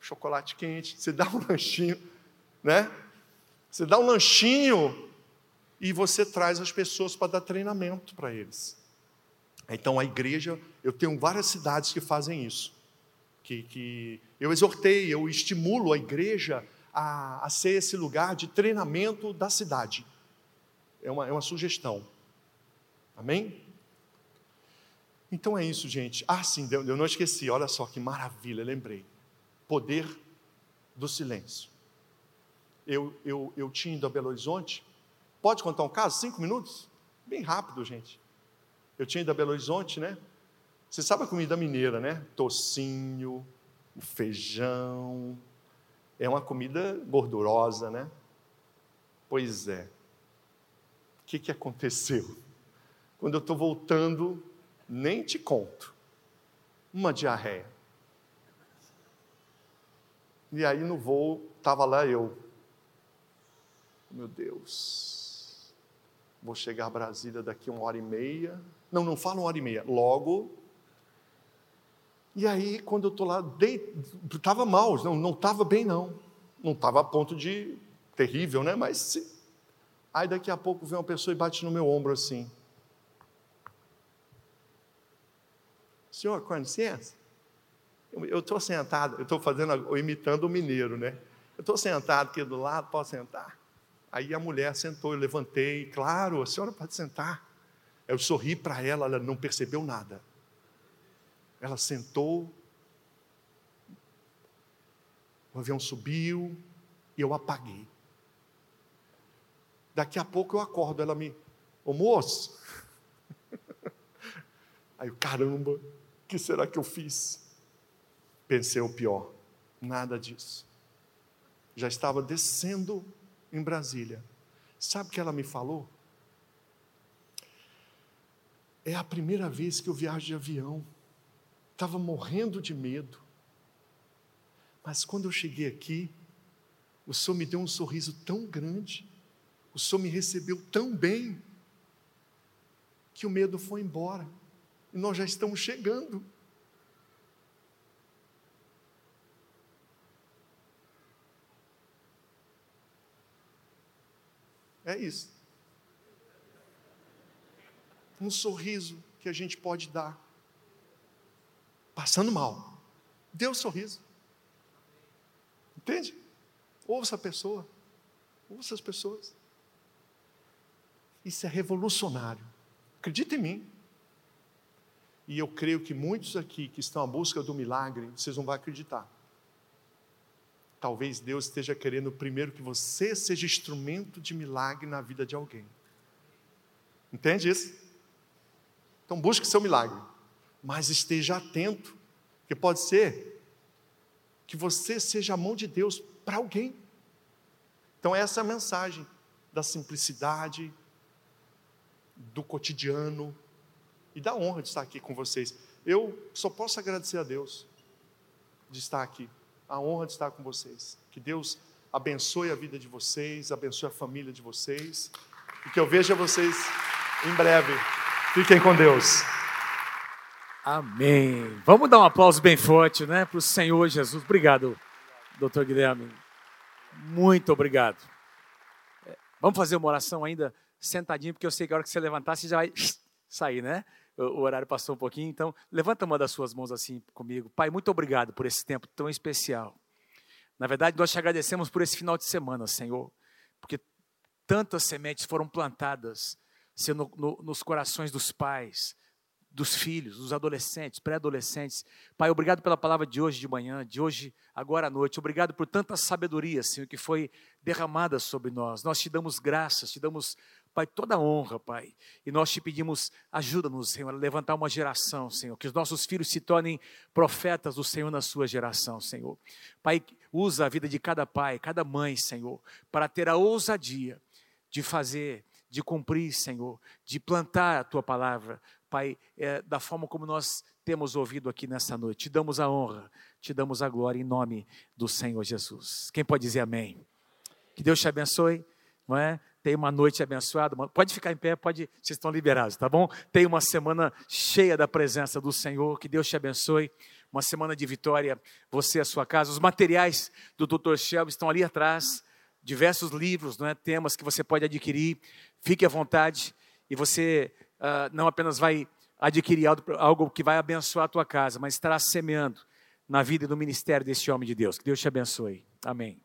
Chocolate quente, você dá um lanchinho, né? Você dá um lanchinho e você traz as pessoas para dar treinamento para eles. Então a igreja, eu tenho várias cidades que fazem isso. Que, que eu exortei, eu estimulo a igreja a, a ser esse lugar de treinamento da cidade. É uma, é uma sugestão. Amém? Então é isso, gente. Ah, sim, eu não esqueci, olha só que maravilha, lembrei. Poder do silêncio. Eu, eu, eu tinha ido a Belo Horizonte. Pode contar um caso? Cinco minutos? Bem rápido, gente. Eu tinha ido a Belo Horizonte, né? Você sabe a comida mineira, né? Tocinho, feijão. É uma comida gordurosa, né? Pois é. O que, que aconteceu? Quando eu estou voltando nem te conto. Uma diarreia. E aí no voo, estava lá eu. Meu Deus, vou chegar a Brasília daqui uma hora e meia. Não, não fala uma hora e meia. Logo, E aí, quando eu estou lá, estava mal, não estava bem, não. Não estava a ponto de terrível, né? Mas se... aí daqui a pouco vem uma pessoa e bate no meu ombro assim. Senhor, com licença. Eu estou sentado, eu estou fazendo, imitando o mineiro, né? Eu estou sentado aqui do lado, posso sentar? Aí a mulher sentou, eu levantei, claro, a senhora pode sentar. Eu sorri para ela, ela não percebeu nada. Ela sentou, o avião subiu e eu apaguei. Daqui a pouco eu acordo, ela me, ô moço. Aí eu, caramba, o que será que eu fiz? Pensei o pior, nada disso. Já estava descendo em Brasília. Sabe o que ela me falou? É a primeira vez que eu viajo de avião. Estava morrendo de medo. Mas quando eu cheguei aqui, o Senhor me deu um sorriso tão grande, o Senhor me recebeu tão bem, que o medo foi embora. E nós já estamos chegando. É isso. Um sorriso que a gente pode dar. Passando mal. Dê um sorriso. Entende? Ouça a pessoa. Ouça as pessoas. Isso é revolucionário. Acredita em mim. E eu creio que muitos aqui que estão à busca do milagre, vocês não vão acreditar. Talvez Deus esteja querendo primeiro que você seja instrumento de milagre na vida de alguém. Entende isso? Então busque seu milagre, mas esteja atento, que pode ser que você seja a mão de Deus para alguém. Então essa é a mensagem da simplicidade, do cotidiano e da honra de estar aqui com vocês. Eu só posso agradecer a Deus de estar aqui a honra de estar com vocês. Que Deus abençoe a vida de vocês, abençoe a família de vocês e que eu veja vocês em breve. Fiquem com Deus. Amém. Vamos dar um aplauso bem forte, né, para o Senhor Jesus. Obrigado, doutor Guilherme. Muito obrigado. É, vamos fazer uma oração ainda sentadinho, porque eu sei que a hora que você levantar, você já vai sair, né? O horário passou um pouquinho, então levanta uma das suas mãos assim comigo. Pai, muito obrigado por esse tempo tão especial. Na verdade, nós te agradecemos por esse final de semana, Senhor, porque tantas sementes foram plantadas Senhor, no, no, nos corações dos pais, dos filhos, dos adolescentes, pré-adolescentes. Pai, obrigado pela palavra de hoje de manhã, de hoje, agora à noite. Obrigado por tanta sabedoria, Senhor, que foi derramada sobre nós. Nós te damos graças, te damos Pai, toda honra, Pai. E nós te pedimos, ajuda-nos, Senhor, a levantar uma geração, Senhor, que os nossos filhos se tornem profetas do Senhor na sua geração, Senhor. Pai, usa a vida de cada pai, cada mãe, Senhor, para ter a ousadia de fazer, de cumprir, Senhor, de plantar a tua palavra, Pai, é, da forma como nós temos ouvido aqui nessa noite. Te damos a honra, te damos a glória em nome do Senhor Jesus. Quem pode dizer amém? Que Deus te abençoe, não é? Tenha uma noite abençoada. Pode ficar em pé, pode, vocês estão liberados, tá bom? Tenha uma semana cheia da presença do Senhor. Que Deus te abençoe. Uma semana de vitória, você e a sua casa. Os materiais do Dr. Shelby estão ali atrás. Diversos livros, não é? temas que você pode adquirir. Fique à vontade. E você uh, não apenas vai adquirir algo, que vai abençoar a tua casa, mas estará semeando na vida e no ministério desse homem de Deus. Que Deus te abençoe. Amém.